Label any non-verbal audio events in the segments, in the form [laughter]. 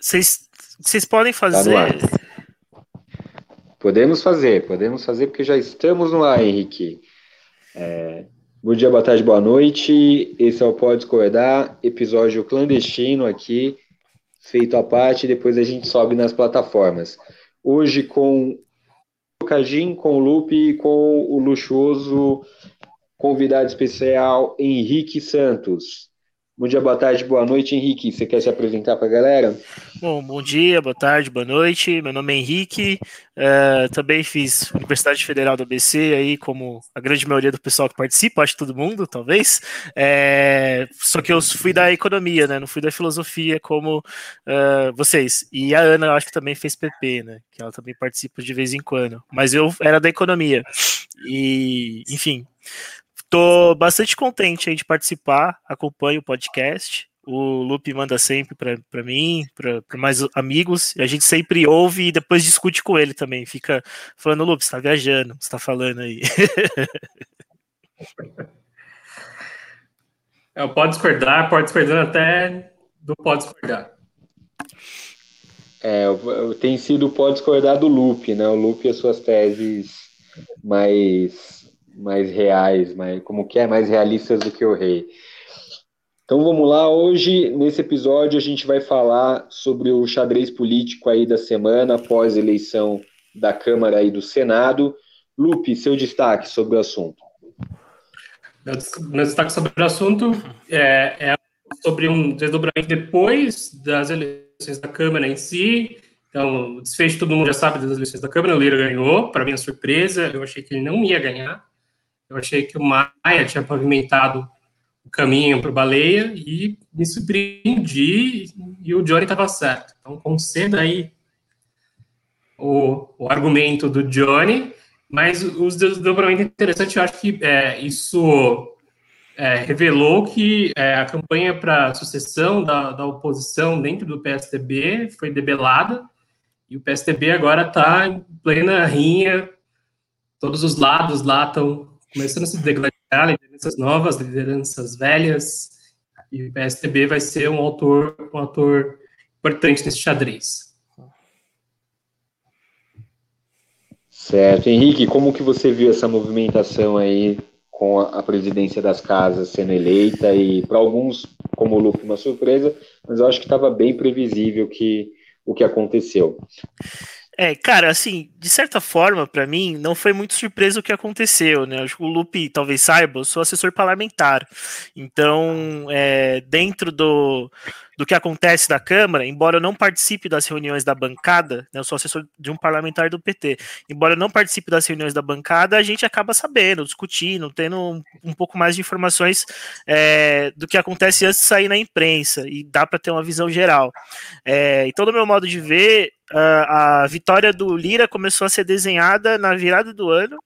Vocês podem tá fazer. Tá podemos fazer, podemos fazer, porque já estamos no ar, Henrique. É, bom dia, boa tarde, boa noite. Esse é o Pode Discordar, episódio clandestino aqui, feito à parte, depois a gente sobe nas plataformas. Hoje com o Cajim, com o Lupe e com o luxuoso convidado especial Henrique Santos. Bom dia, boa tarde, boa noite, Henrique. Você quer se apresentar para a galera? Bom, bom dia, boa tarde, boa noite. Meu nome é Henrique. Uh, também fiz Universidade Federal do ABC, aí como a grande maioria do pessoal que participa, acho que todo mundo, talvez. É, só que eu fui da economia, né? Não fui da filosofia como uh, vocês. E a Ana, eu acho que também fez PP, né? Que ela também participa de vez em quando. Mas eu era da economia. E, enfim, Tô bastante contente aí de participar, acompanho o podcast. O Lupe manda sempre para mim, para mais amigos, e a gente sempre ouve e depois discute com ele também. Fica falando, Lupe, você tá viajando, você tá falando aí. [laughs] É, pode discordar, pode discordar até do pode discordar. É, tem sido pode discordar do Lupe, né? O Lupe e as suas teses mais mais reais, mais, como que é, mais realistas do que o rei. Então vamos lá, hoje nesse episódio a gente vai falar sobre o xadrez político aí da semana após a eleição da Câmara e do Senado. Lupe, seu destaque sobre o assunto. Meu destaque sobre o assunto é, é sobre um desdobramento depois das eleições da Câmara em si. Então, desfecho todo mundo já sabe das eleições da Câmara, o Lira ganhou, para minha surpresa, eu achei que ele não ia ganhar. Eu achei que o Maia tinha pavimentado o caminho para o Baleia e me surpreendi e o Johnny estava certo. Então, conceda aí o, o argumento do Johnny, mas os desdobramentos interessantes, eu acho que é, isso é, revelou que é, a campanha para sucessão da, da oposição dentro do PSDB foi debelada e o PSDB agora está em plena rinha, todos os lados lá estão começando a se degradar, lideranças novas, lideranças velhas, e o PSDB vai ser um autor, um ator importante nesse xadrez. Certo. Henrique, como que você viu essa movimentação aí com a, presidência das casas sendo eleita e para alguns, como o Lupe, uma surpresa, mas eu acho que estava bem previsível que o que aconteceu. É, cara, assim, de certa forma, para mim, não foi muito surpresa o que aconteceu, né? Acho que o Lupe talvez saiba, eu sou assessor parlamentar. Então, é, dentro do, do que acontece da Câmara, embora eu não participe das reuniões da bancada, né, eu sou assessor de um parlamentar do PT, embora eu não participe das reuniões da bancada, a gente acaba sabendo, discutindo, tendo um, um pouco mais de informações é, do que acontece antes de sair na imprensa, e dá para ter uma visão geral. É, então, do meu modo de ver, a, a vitória do Lira começou a ser desenhada na virada do ano,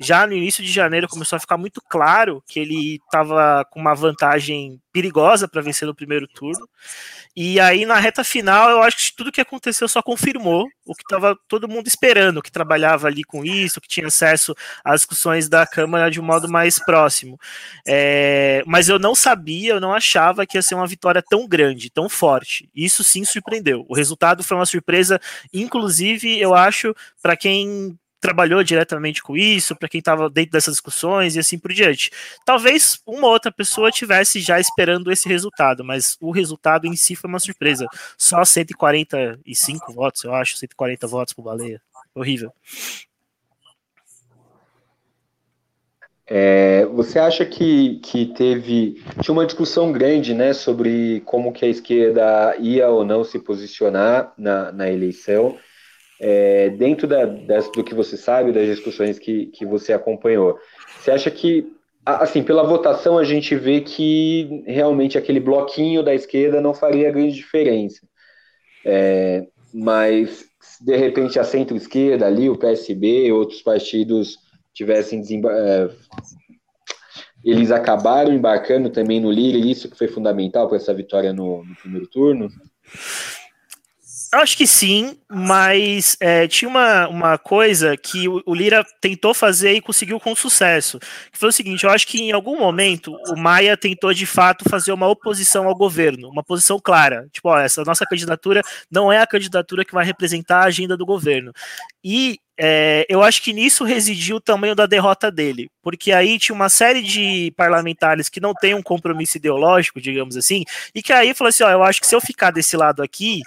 já no início de janeiro começou a ficar muito claro que ele estava com uma vantagem perigosa para vencer no primeiro turno. E aí na reta final, eu acho que tudo que aconteceu só confirmou o que estava todo mundo esperando, que trabalhava ali com isso, que tinha acesso às discussões da Câmara de um modo mais próximo. É, mas eu não sabia, eu não achava que ia ser uma vitória tão grande, tão forte. Isso sim surpreendeu. O resultado foi uma surpresa, inclusive, eu acho, para quem trabalhou diretamente com isso, para quem estava dentro dessas discussões e assim por diante. Talvez uma outra pessoa tivesse já esperando esse resultado, mas o resultado em si foi uma surpresa. Só 145 votos, eu acho, 140 votos por Baleia. Horrível. É, você acha que, que teve tinha uma discussão grande, né, sobre como que a esquerda ia ou não se posicionar na, na eleição? É, dentro da, das, do que você sabe, das discussões que, que você acompanhou, você acha que, assim, pela votação a gente vê que realmente aquele bloquinho da esquerda não faria grande diferença. É, mas, de repente, a centro-esquerda ali, o PSB, outros partidos tivessem é, eles acabaram embarcando também no Lira, isso que foi fundamental para essa vitória no, no primeiro turno? Eu acho que sim, mas é, tinha uma, uma coisa que o, Lira tentou fazer e conseguiu com sucesso. Que foi o seguinte: eu acho que em algum momento o Maia tentou de fato fazer uma oposição ao governo, uma posição clara. Tipo, ó, essa nossa candidatura não é a candidatura que vai representar a agenda do governo. E é, eu acho que nisso residiu o tamanho da derrota dele, porque aí tinha uma série de parlamentares que não tem um compromisso ideológico, digamos assim, e que aí falou assim: ó, eu acho que se eu ficar desse lado aqui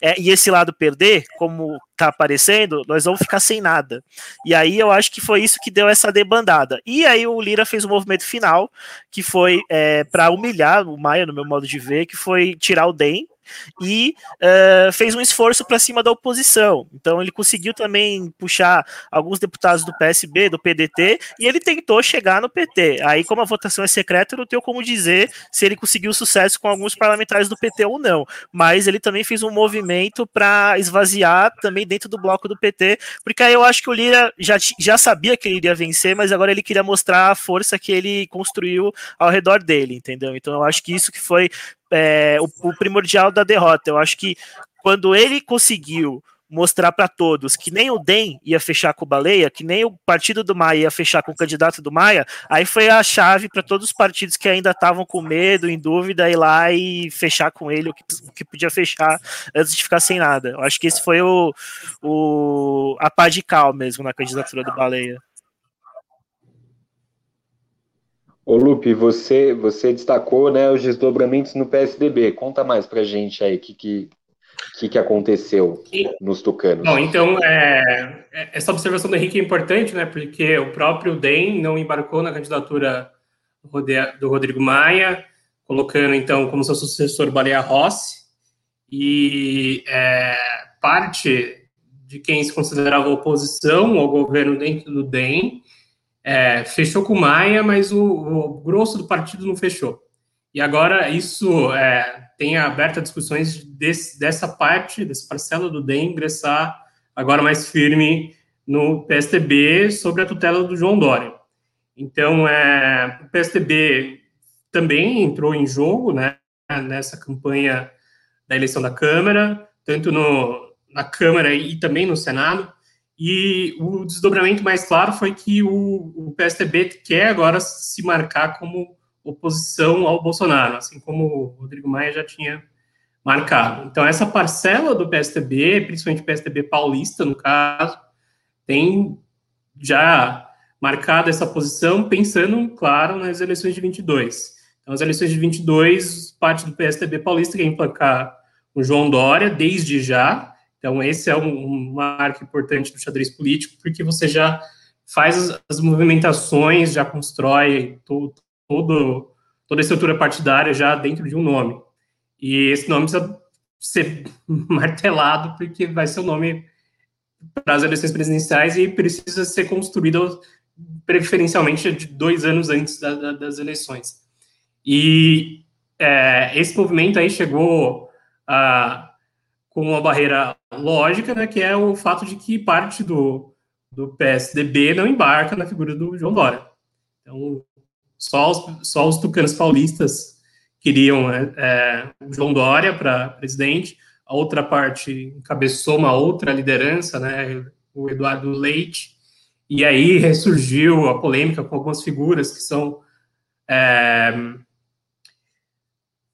é, e esse lado perder, como tá aparecendo, nós vamos ficar sem nada. E aí eu acho que foi isso que deu essa debandada. E aí o Lira fez o movimento final, que foi é, para humilhar o Maia, no meu modo de ver, que foi tirar o DEM, e uh, fez um esforço para cima da oposição. Então ele conseguiu também puxar alguns deputados do PSB, do PDT, e ele tentou chegar no PT. Aí, como a votação é secreta, não tenho como dizer se ele conseguiu sucesso com alguns parlamentares do PT ou não. Mas ele também fez um movimento para esvaziar também dentro do bloco do PT, porque aí eu acho que o Lira já, já sabia que ele iria vencer, mas agora ele queria mostrar a força que ele construiu ao redor dele, entendeu? Então eu acho que isso que foi é, o, o primordial da derrota. Eu acho que quando ele conseguiu mostrar para todos que nem o DEM ia fechar com o Baleia, que nem o partido do Maia ia fechar com o candidato do Maia, aí foi a chave para todos os partidos que ainda estavam com medo, em dúvida, ir lá e fechar com ele o que, o que podia fechar antes de ficar sem nada. Eu acho que esse foi o, o a pá de cal mesmo na candidatura do Baleia. Ô Lupe, você, você destacou né, os desdobramentos no PSDB. Conta mais pra gente aí o que, que, que, que aconteceu nos tucanos. Bom, então, é, é, essa observação do Henrique é importante, né, porque o próprio DEM não embarcou na candidatura do Rodrigo Maia, colocando, então, como seu sucessor Baleia Rossi, e é, parte de quem se considerava oposição ao governo dentro do DEM é, fechou com Maia, mas o, o, grosso do partido não fechou. E agora isso é, tem aberto discussões desse, dessa parte, dessa parcela do DEM ingressar agora mais firme no PSDB sobre a tutela do João Dória. Então, é, o PSDB também entrou em jogo né, nessa campanha da eleição da Câmara, tanto no, na Câmara e também no Senado. E o desdobramento mais claro foi que o, o PSDB quer agora se marcar como oposição ao Bolsonaro, assim como o Rodrigo Maia já tinha marcado. Então, essa parcela do PSDB, principalmente o PSDB paulista, no caso, tem já marcado essa posição, pensando, claro, nas eleições de 22. Então, as eleições de 22, parte do PSDB paulista quer emplacar o João Dória, desde já, então, esse é um, um marco importante do xadrez político, porque você já faz as, as movimentações, já constrói todo, todo, toda a estrutura partidária já dentro de um nome. E esse nome precisa ser [laughs] martelado, porque vai ser o nome para as eleições presidenciais e precisa ser construído preferencialmente de dois anos antes da, da, das eleições. E é, esse movimento aí chegou com uma barreira lógica, né, que é o fato de que parte do, do PSDB não embarca na figura do João Dória. Então, só os, só os tucanos paulistas queriam é, é, o João Dória para presidente, a outra parte encabeçou uma outra liderança, né, o Eduardo Leite, e aí ressurgiu a polêmica com algumas figuras que são é,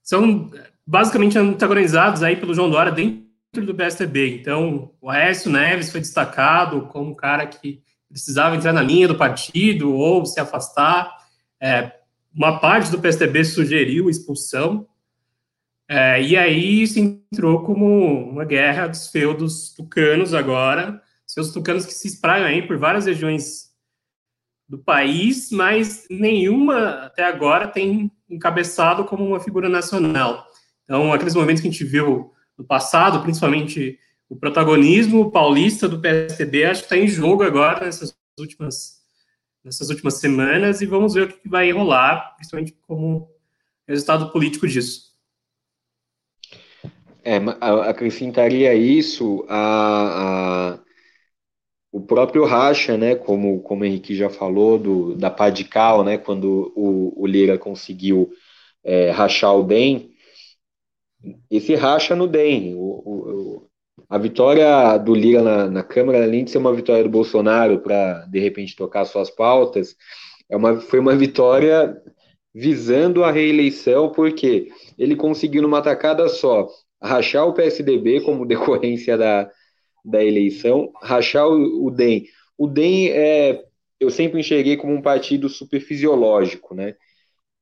são basicamente antagonizados aí pelo João Dória dentro do PSDB. Então, o Aécio Neves foi destacado como um cara que precisava entrar na linha do partido ou se afastar. É, uma parte do PSDB sugeriu expulsão. É, e aí se entrou como uma guerra dos feudos tucanos agora, seus tucanos que se espraiam aí por várias regiões do país, mas nenhuma até agora tem encabeçado como uma figura nacional. Então, aqueles momentos que a gente viu do passado, principalmente o protagonismo paulista do PSDB, acho que está em jogo agora nessas últimas, nessas últimas semanas e vamos ver o que vai rolar, principalmente como resultado político disso. É, acrescentaria isso a, a, o próprio racha, né, como, como o Henrique já falou, do, da Padical, né, quando o, o Lira conseguiu é, rachar o DEM, esse racha no DEM. O, o, a vitória do Lira na, na Câmara, além de ser uma vitória do Bolsonaro para, de repente, tocar suas pautas, é uma, foi uma vitória visando a reeleição, porque ele conseguiu, numa tacada só, rachar o PSDB como [laughs] decorrência da, da eleição, rachar o, o DEM. O DEM é, eu sempre enxerguei como um partido super fisiológico, né?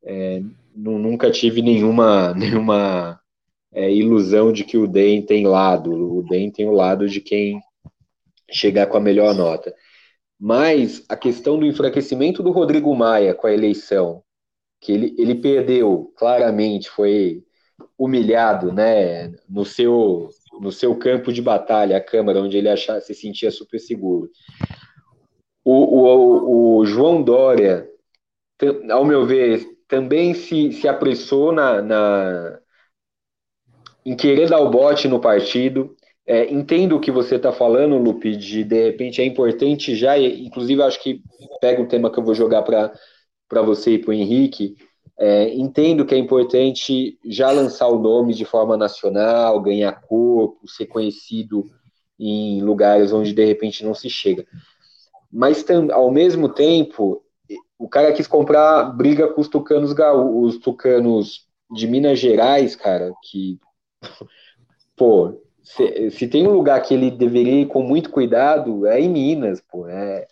É, nunca tive nenhuma, [laughs] nenhuma é, ilusão de que o DEM tem lado. O DEM tem o lado de quem chegar com a melhor nota. Mas a questão do enfraquecimento do Rodrigo Maia com a eleição, que ele, ele perdeu claramente, foi humilhado né, no, seu, no seu campo de batalha, a Câmara, onde ele achava, se sentia super seguro. O, o, o João Dória, ao meu ver, também se, se apressou na, na, em querer dar o bote no partido. É, entendo o que você está falando, Lupe, de de repente é importante já, inclusive acho que pega um tema que eu vou jogar para você e para o Henrique. É, entendo que é importante já lançar o nome de forma nacional, ganhar corpo, ser conhecido em lugares onde de repente não se chega. Mas ao mesmo tempo, o cara quis comprar briga com os tucanos, os tucanos de Minas Gerais, cara, que pô, se, se, tem um lugar que ele deveria ir com muito cuidado, é em Minas, pô. É,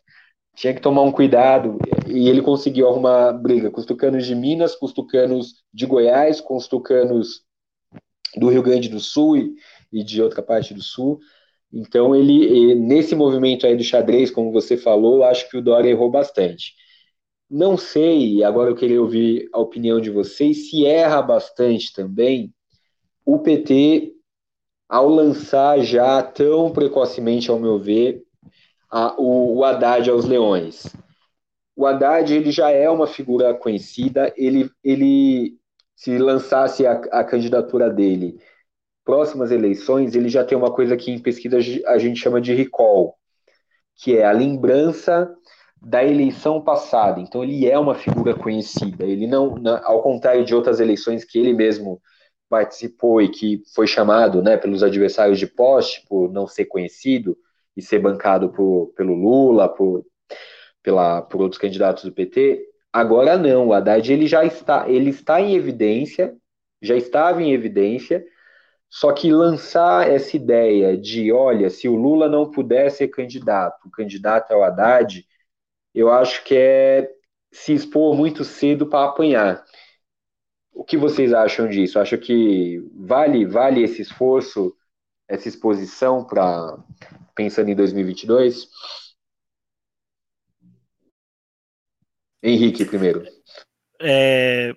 tinha que tomar um cuidado. E ele conseguiu arrumar briga com os tucanos de Minas, com os tucanos de Goiás, com os tucanos do Rio Grande do Sul e, e de outra parte do Sul. Então, ele, nesse movimento aí do xadrez, como você falou, acho que o Dória errou bastante. Não sei, agora eu queria ouvir a opinião de vocês, se erra bastante também o PT, ao lançar já tão precocemente, ao meu ver, a, o, o Haddad aos Leões. O Haddad ele já é uma figura conhecida, ele, ele se lançasse a, a candidatura dele próximas eleições, ele já tem uma coisa que em pesquisa a gente chama de recall, que é a lembrança da eleição passada. Então ele é uma figura conhecida. Ele não, ao contrário de outras eleições que ele mesmo participou e que foi chamado né, pelos adversários de poste por não ser conhecido e ser bancado por, pelo Lula, por, pela, por outros candidatos do PT, agora não, o Haddad ele já está, ele está em evidência, já estava em evidência, só que lançar essa ideia de, olha, se o Lula não puder ser candidato, o candidato é o Haddad, eu acho que é se expor muito cedo para apanhar. O que vocês acham disso? Acho que vale vale esse esforço, essa exposição para pensando em 2022? Henrique primeiro. É,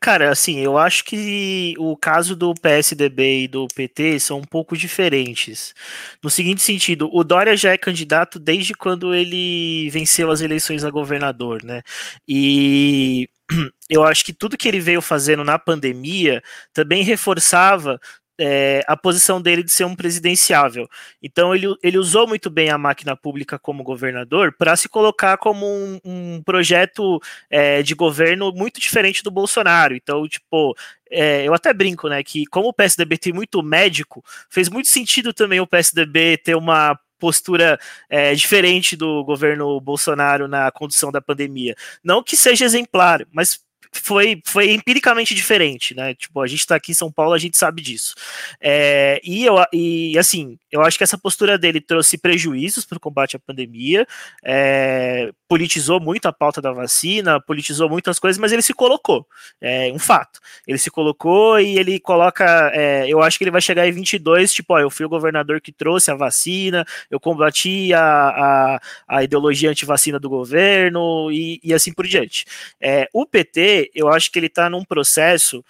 cara, assim, eu acho que o caso do PSDB e do PT são um pouco diferentes. No seguinte sentido, o Dória já é candidato desde quando ele venceu as eleições a governador, né? E [clears throat] eu acho que tudo que ele veio fazendo na pandemia também reforçava é, a posição dele de ser um presidenciável. Então ele, ele usou muito bem a máquina pública como governador para se colocar como um, um projeto é, de governo muito diferente do Bolsonaro. Então, tipo, é, eu até brinco, né, que como o PSDB tem muito médico, fez muito sentido também o PSDB ter uma postura é, diferente do governo Bolsonaro na condução da pandemia. Não que seja exemplar, mas foi, foi empiricamente diferente, né? Tipo, a gente está aqui em São Paulo, a gente sabe disso. É, e, eu, e assim, eu acho que essa postura dele trouxe prejuízos para o combate à pandemia, é, politizou muito a pauta da vacina, politizou muitas coisas, mas ele se colocou, é um fato. Ele se colocou e ele coloca, é, eu acho que ele vai chegar em 22, tipo, ó, eu fui o governador que trouxe a vacina, eu combati a, a, a ideologia antivacina do governo e, e assim por diante. É, o PT, eu acho que ele está num processo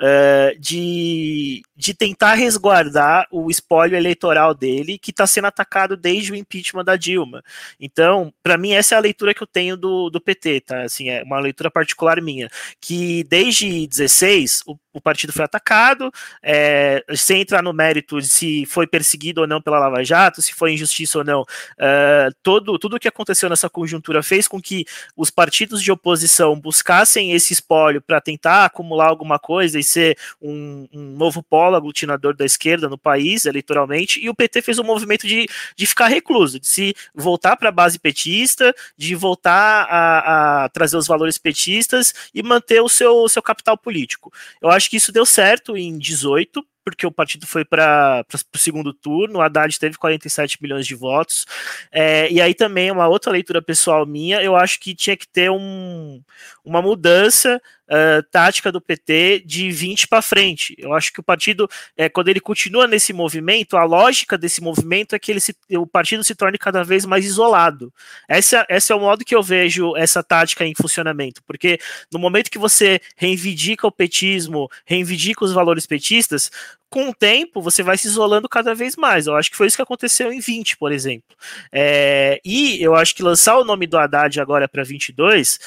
uh, de, de tentar resguardar o espólio eleitoral dele, que está sendo atacado desde o impeachment da Dilma. Então, para mim, essa é a leitura que eu tenho do, do PT, tá? Assim, é uma leitura particular minha, que desde 16, o o partido foi atacado, é, sem entrar no mérito de se foi perseguido ou não pela Lava Jato, se foi injustiça ou não, é, todo, tudo o que aconteceu nessa conjuntura fez com que os partidos de oposição buscassem esse espólio para tentar acumular alguma coisa e ser um, um, novo polo aglutinador da esquerda no país, eleitoralmente, e o PT fez um movimento de, de ficar recluso, de se voltar para a base petista, de voltar a, a, trazer os valores petistas e manter o seu, seu capital político. Eu acho que isso deu certo em 18, porque o partido foi para o segundo turno, o Haddad teve 47 milhões de votos, é, e aí também uma outra leitura pessoal minha, eu acho que tinha que ter um, uma mudança uh, tática do PT de 20 para frente. Eu acho que o partido, é, quando ele continua nesse movimento, a lógica desse movimento é que ele se, o partido se torne cada vez mais isolado. Essa, esse é o modo que eu vejo essa tática em funcionamento, porque no momento que você reivindica o petismo, reivindica os valores petistas, com o tempo você vai se isolando cada vez mais. Eu acho que foi isso que aconteceu em 20, por exemplo. É, e eu acho que lançar o nome do Haddad agora para 22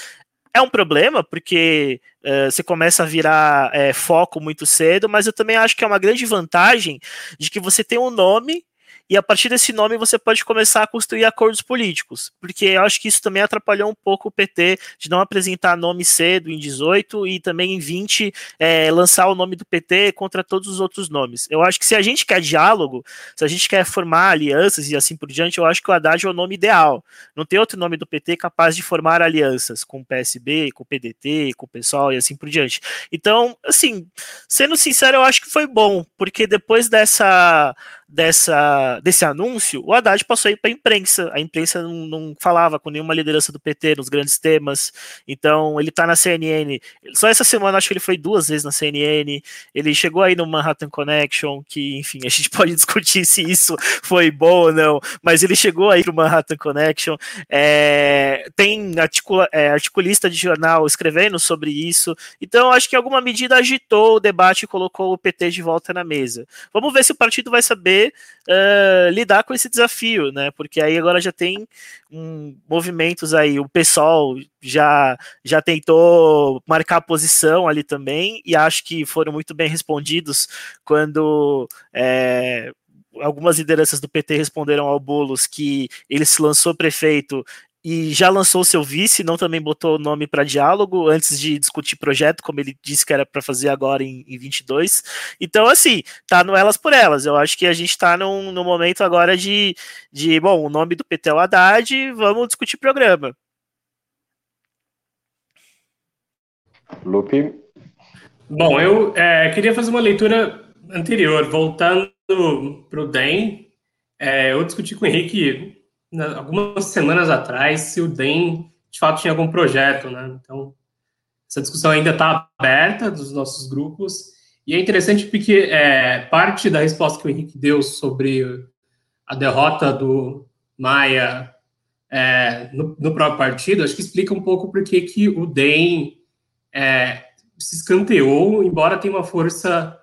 é um problema, porque uh, você começa a virar é, foco muito cedo, mas eu também acho que é uma grande vantagem de que você tem um nome e a partir desse nome você pode começar a construir acordos políticos, porque eu acho que isso também atrapalhou um pouco o PT de não apresentar nome cedo em 18 e também em 20 é, lançar o nome do PT contra todos os outros nomes. Eu acho que se a gente quer diálogo, se a gente quer formar alianças e assim por diante, eu acho que o Haddad é o nome ideal. Não tem outro nome do PT capaz de formar alianças com o PSB, com o PDT, com o PSOL e assim por diante. Então, assim, sendo sincero, eu acho que foi bom, porque depois dessa dessa, desse anúncio, o Haddad passou aí para a imprensa. A imprensa não, não, falava com nenhuma liderança do PT nos grandes temas. Então, ele está na CNN. Só essa semana, acho que ele foi duas vezes na CNN. Ele chegou aí no Manhattan Connection, que, enfim, a gente [laughs] pode discutir se isso foi bom ou não, mas ele chegou aí no Manhattan Connection. É, tem articula, é, articulista de jornal escrevendo sobre isso. Então, acho que em alguma medida agitou o debate e colocou o PT de volta na mesa. Vamos ver se o partido vai saber uh, lidar com esse desafio, né? Porque aí agora já tem um, movimentos aí, o pessoal já já tentou marcar posição ali também e acho que foram muito bem respondidos quando é, algumas lideranças do PT responderam ao Bolos que ele se lançou prefeito e já lançou seu vice, não também botou o nome para diálogo antes de discutir projeto, como ele disse que era para fazer agora em, em 22. Então, assim, tá no elas por elas. Eu acho que a gente está num, num momento agora de, de, bom, o nome do PT é o Haddad, vamos discutir programa. Lupe. Bom, eu é, queria fazer uma leitura anterior, voltando para o DEM. É, eu discuti com o Henrique algumas semanas atrás se o DEM de fato tinha algum projeto, né? Então, essa discussão ainda está aberta dos nossos grupos e é interessante porque é, parte da resposta que o Henrique deu sobre a derrota do Maia é, no, no, próprio partido, acho que explica um pouco por que o DEM é, se escanteou, embora tenha uma força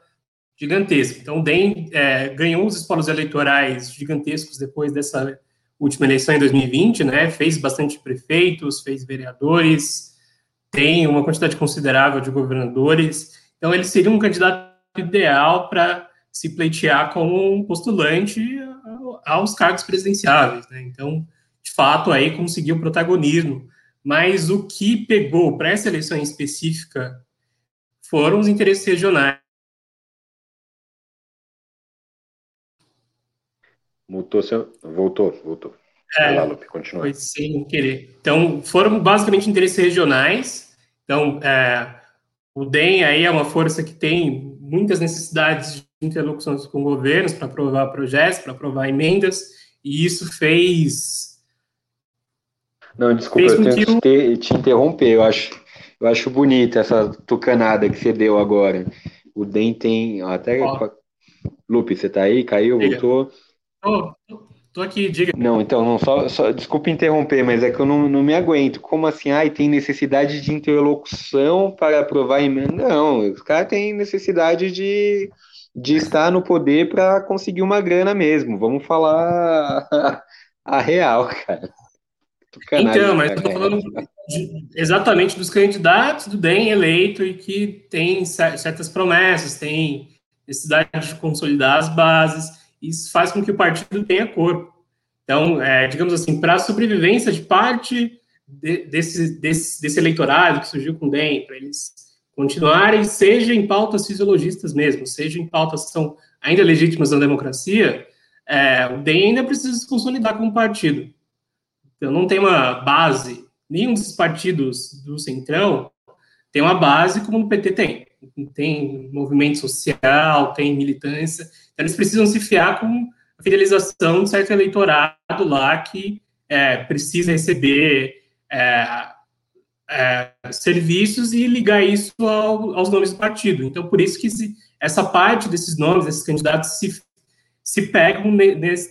gigantesca. Então, o DEM é, ganhou os espólios eleitorais gigantescos depois dessa última eleição em 2020, né, fez bastante prefeitos, fez vereadores, tem uma quantidade considerável de governadores, então ele seria um candidato ideal para se pleitear como um postulante aos cargos presidenciáveis, né? Então, de fato, aí conseguiu protagonismo. Mas o que pegou para essa eleição em específica foram os interesses regionais. Mutou seu. Voltou, voltou. É, lá, Lupe, continua. Foi sem querer. Então, foram basicamente interesses regionais. Então, é, o DEM aí é uma força que tem muitas necessidades de interlocuções com governos para aprovar projetos, para aprovar emendas, e isso fez. Não, desculpa, fez eu tenho que te, te interromper. Eu acho, eu acho bonita essa tucanada que você deu agora. O DEM tem. Até. Ó. Lupe, você tá aí? Caiu? Voltou? Tô, tô aqui, diga. Não, então, não, só, só, desculpa interromper, mas é que eu não, não me aguento. Como assim? Ai, tem necessidade de interlocução para aprovar emenda? Não, os caras têm necessidade de, de estar no poder para conseguir uma grana mesmo. Vamos falar [laughs] a real, cara. Então, mas eu tô falando de, exatamente dos candidatos do DEM eleito e que tem certas promessas, tem necessidade de consolidar as bases, isso faz com que o partido tenha corpo. Então, é, digamos assim, para a sobrevivência de parte de, desse, desse, desse eleitorado que surgiu com o DEM, para eles continuarem, seja em pautas fisiologistas mesmo, seja em pautas que são ainda legítimas na democracia, é, o DEM ainda precisa se consolidar como partido. Então, não tem uma base, nenhum desses partidos do Centrão tem uma base como o PT tem. Tem movimento social, tem militância. Então, eles precisam se fiar com a fidelização de certo eleitorado lá que é, precisa receber é, é, serviços e ligar isso ao, aos nomes do partido. Então, por isso que se, essa parte desses nomes, desses candidatos, se, se pegam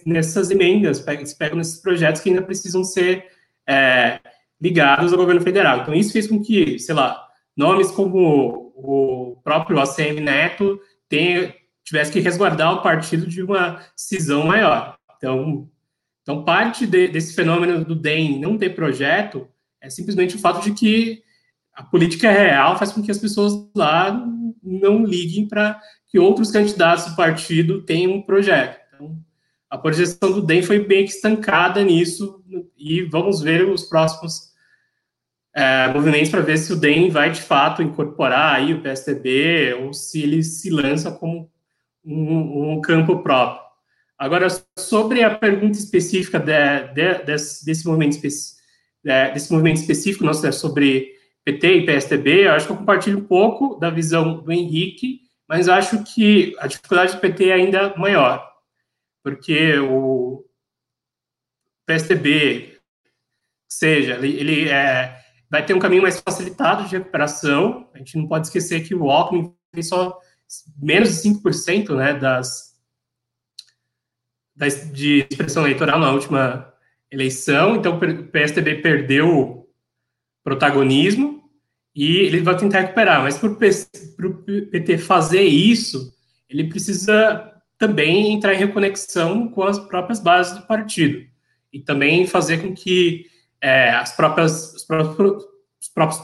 nessas emendas, se pegam nesses projetos que ainda precisam ser é, ligados ao governo federal. Então, isso fez com que, sei lá, nomes como o próprio ACM Neto tenha, tivesse que resguardar o partido de uma cisão maior. Então, então parte de, desse fenômeno do DEM não ter projeto é simplesmente o fato de que a política real faz com que as pessoas lá não liguem para que outros candidatos do partido tenham um projeto. Então, a projeção do DEM foi bem estancada nisso e vamos ver os próximos é, movimentos para ver se o DEM vai de fato incorporar aí o PSDB ou se ele se lança como um, um campo próprio. Agora, sobre a pergunta específica de, de, desse, desse movimento específico, é, desse movimento específico nosso é sobre PT e PSDB, eu acho que eu compartilho um pouco da visão do Henrique, mas acho que a dificuldade do PT é ainda maior, porque o PSDB, seja, ele, ele é, vai ter um caminho mais facilitado de recuperação, a gente não pode esquecer que o Alckmin tem só menos de 5% né, das, das, de expressão eleitoral na última eleição, então o PSDB perdeu protagonismo e ele vai tentar recuperar, mas para o PT fazer isso, ele precisa também entrar em reconexão com as próprias bases do partido e também fazer com que é, as próprias, os próprios, os próprios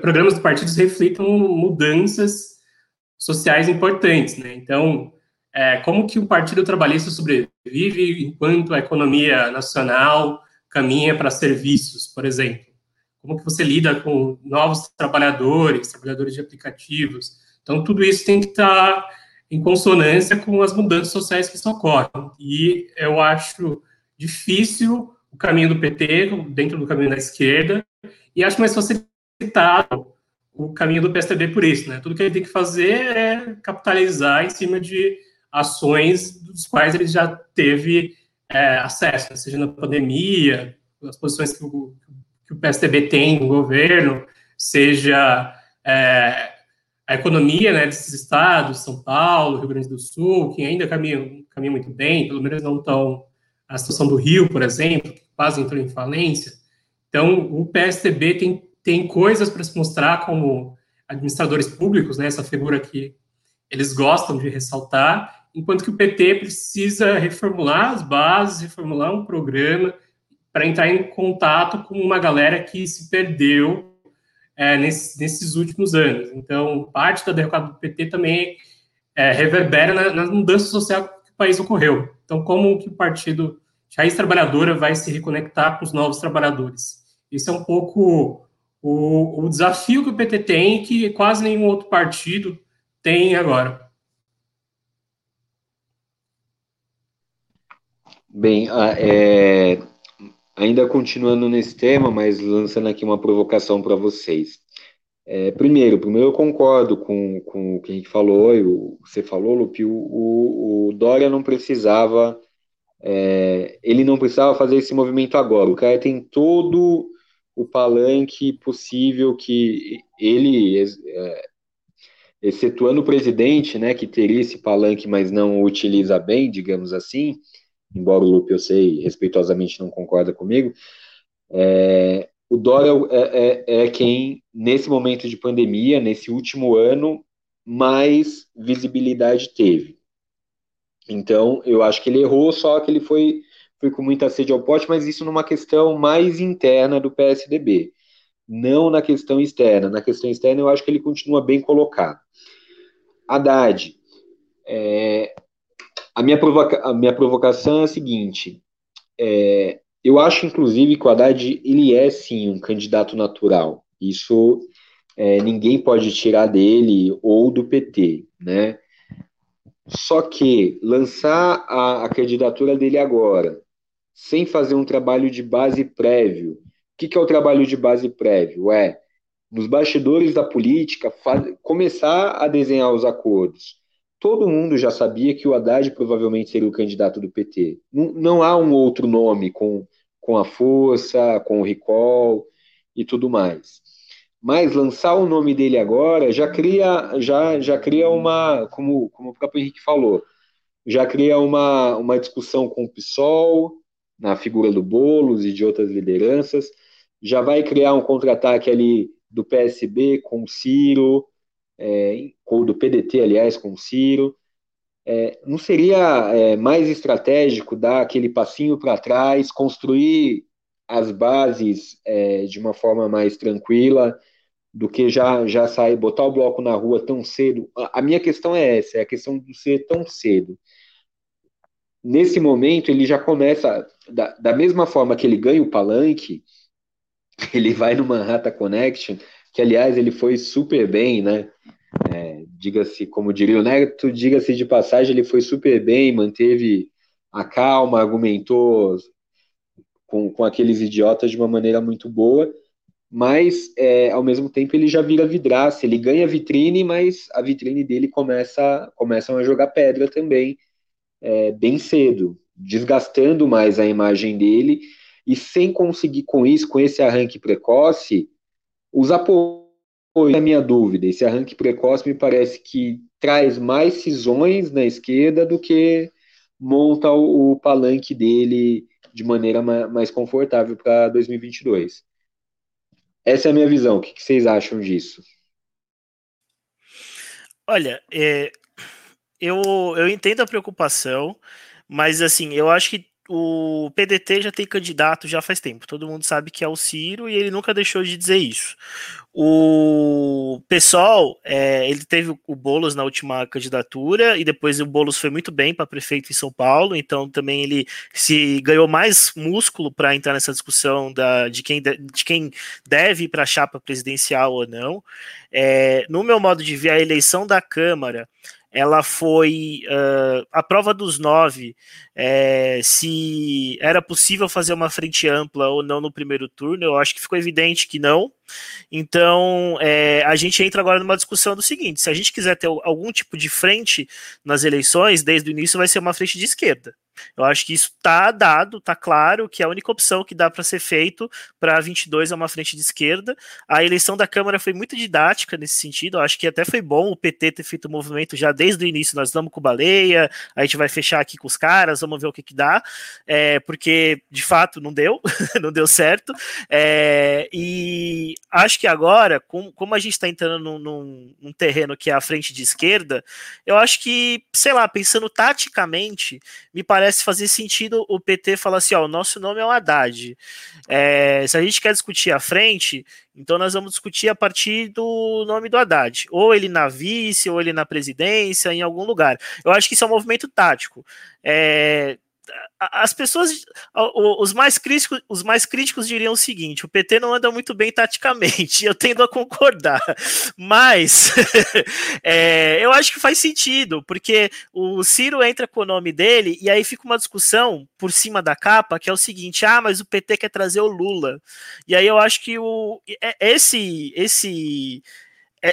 programas do partido reflitam mudanças sociais importantes, né? Então, é, como que o Partido Trabalhista sobrevive enquanto a economia nacional caminha para serviços, por exemplo? Como que você lida com novos trabalhadores, trabalhadores de aplicativos? Então, tudo isso tem que estar em consonância com as mudanças sociais que ocorrem. E eu acho difícil o caminho do PT dentro do caminho da esquerda, e acho mais facilitado o caminho do PSDB por isso, né? Tudo que ele tem que fazer é capitalizar em cima de ações dos quais ele já teve é, acesso, né? seja na pandemia, as posições que o, que o PSDB tem no governo, seja é, a economia né, desses estados, São Paulo, Rio Grande do Sul, que ainda caminham, caminham muito bem, pelo menos não estão a situação do Rio, por exemplo, que quase entrou em falência. Então, o PSDB tem, tem coisas para se mostrar como administradores públicos, né, essa figura que eles gostam de ressaltar, enquanto que o PT precisa reformular as bases, reformular um programa para entrar em contato com uma galera que se perdeu é, nesses, nesses, últimos anos. Então, parte da derrocada do PT também é, reverbera na, na, mudança social que o país ocorreu. Então, como que o partido de raiz trabalhadora vai se reconectar com os novos trabalhadores? Isso é um pouco o, o desafio que o PT tem que quase nenhum outro partido tem agora. Bem, é, ainda continuando nesse tema, mas lançando aqui uma provocação para vocês. É, primeiro, primeiro eu concordo com, com o que a gente falou, e você falou, Lupi, o, o, o Dória não precisava, é, ele não precisava fazer esse movimento agora. O cara tem todo o palanque possível que ele, é, excetuando o presidente, né, que teria esse palanque, mas não o utiliza bem, digamos assim, embora o Lupe, eu sei, respeitosamente não concorda comigo, é, o Dória é, é, é, quem, nesse momento de pandemia, nesse último ano, mais visibilidade teve. Então, eu acho que ele errou, só que ele foi, foi com muita sede ao pote, mas isso numa questão mais interna do PSDB. não na questão externa. Na questão externa, eu acho que ele continua bem colocado. Haddad, é, a, minha provoca, a minha provocação é a seguinte: é, eu acho, inclusive, que o Haddad ele é sim um candidato natural. Isso é, ninguém pode tirar dele ou do PT, né? Só que lançar a, a candidatura dele agora, sem fazer um trabalho de base prévio. O que, que é o trabalho de base prévio? É, nos bastidores da política, começar a desenhar os acordos. Todo mundo já sabia que o Haddad provavelmente seria o candidato do PT. Não, não há um outro nome com, com a força, com o recall e tudo mais. Mas lançar o nome dele agora já cria, já, já cria uma, como, como o próprio Henrique falou, já cria uma, uma discussão com o PSOL, na figura do Bolos e de outras lideranças, já vai criar um contra-ataque ali do PSB com o Ciro, é, ou do PDT, aliás, com o Ciro. É, não seria é, mais estratégico dar aquele passinho para trás, construir as bases é, de uma forma mais tranquila, do que já, já sair, botar o bloco na rua tão cedo? A, a minha questão é essa, é a questão de ser tão cedo nesse momento ele já começa, da, da mesma forma que ele ganha o palanque, [laughs] ele vai no Manhattan Connection, que aliás ele foi super bem, né? É, diga-se, como diria o Neto, diga-se de passagem, ele foi super bem, manteve a calma, argumentou com, com aqueles idiotas de uma maneira muito boa, mas é, ao mesmo tempo ele já vira vidraça, ele ganha vitrine, mas a vitrine dele começa começam a jogar pedra também, é, bem cedo, desgastando mais a imagem dele e sem conseguir com isso, com esse arranque precoce, os apoios. A minha dúvida, esse arranque precoce me parece que traz mais cisões na esquerda do que monta o, o palanque dele de maneira mais confortável para 2022. Essa é a minha visão. O que, que vocês acham disso? Olha, é, eu, eu entendo a preocupação, mas assim, eu acho que o PDT já tem candidato já faz tempo. Todo mundo sabe que é o Ciro e ele nunca deixou de dizer isso. O pessoal, é, ele teve o Bolos na última candidatura e depois o Bolos foi muito bem para prefeito em São Paulo. Então também ele se ganhou mais músculo para entrar nessa discussão da, de, quem de, de quem deve ir para a chapa presidencial ou não. É, no meu modo de ver, a eleição da Câmara ela foi uh, a prova dos nove, é, se era possível fazer uma frente ampla ou não no primeiro turno, eu acho que ficou evidente que não. Então, é, a gente entra agora numa discussão do seguinte: se a gente quiser ter algum tipo de frente nas eleições, desde o início vai ser uma frente de esquerda. Eu acho que isso está dado, está claro que a única opção que dá para ser feito para 22 é uma frente de esquerda. A eleição da Câmara foi muito didática nesse sentido. Eu acho que até foi bom o PT ter feito o movimento já desde o início. Nós vamos com baleia, a gente vai fechar aqui com os caras, vamos ver o que, que dá, é, porque de fato não deu, [laughs] não deu certo. É, e acho que agora, com, como a gente está entrando num, num, num terreno que é a frente de esquerda, eu acho que, sei lá, pensando taticamente, me parece parece fazer sentido o PT falar assim: ó, o nosso nome é o Haddad. É, se a gente quer discutir à frente, então nós vamos discutir a partir do nome do Haddad. Ou ele na vice, ou ele na presidência, em algum lugar. Eu acho que isso é um movimento tático. É, as pessoas, os mais críticos, os mais críticos diriam o seguinte: o PT não anda muito bem taticamente. [laughs] Eu tendo a concordar, mas [laughs] é, eu acho que faz sentido, porque o Ciro entra com o nome dele e aí fica uma discussão por cima da capa que é o seguinte: ah, mas o PT quer trazer o Lula. E aí eu acho que o é, esse esse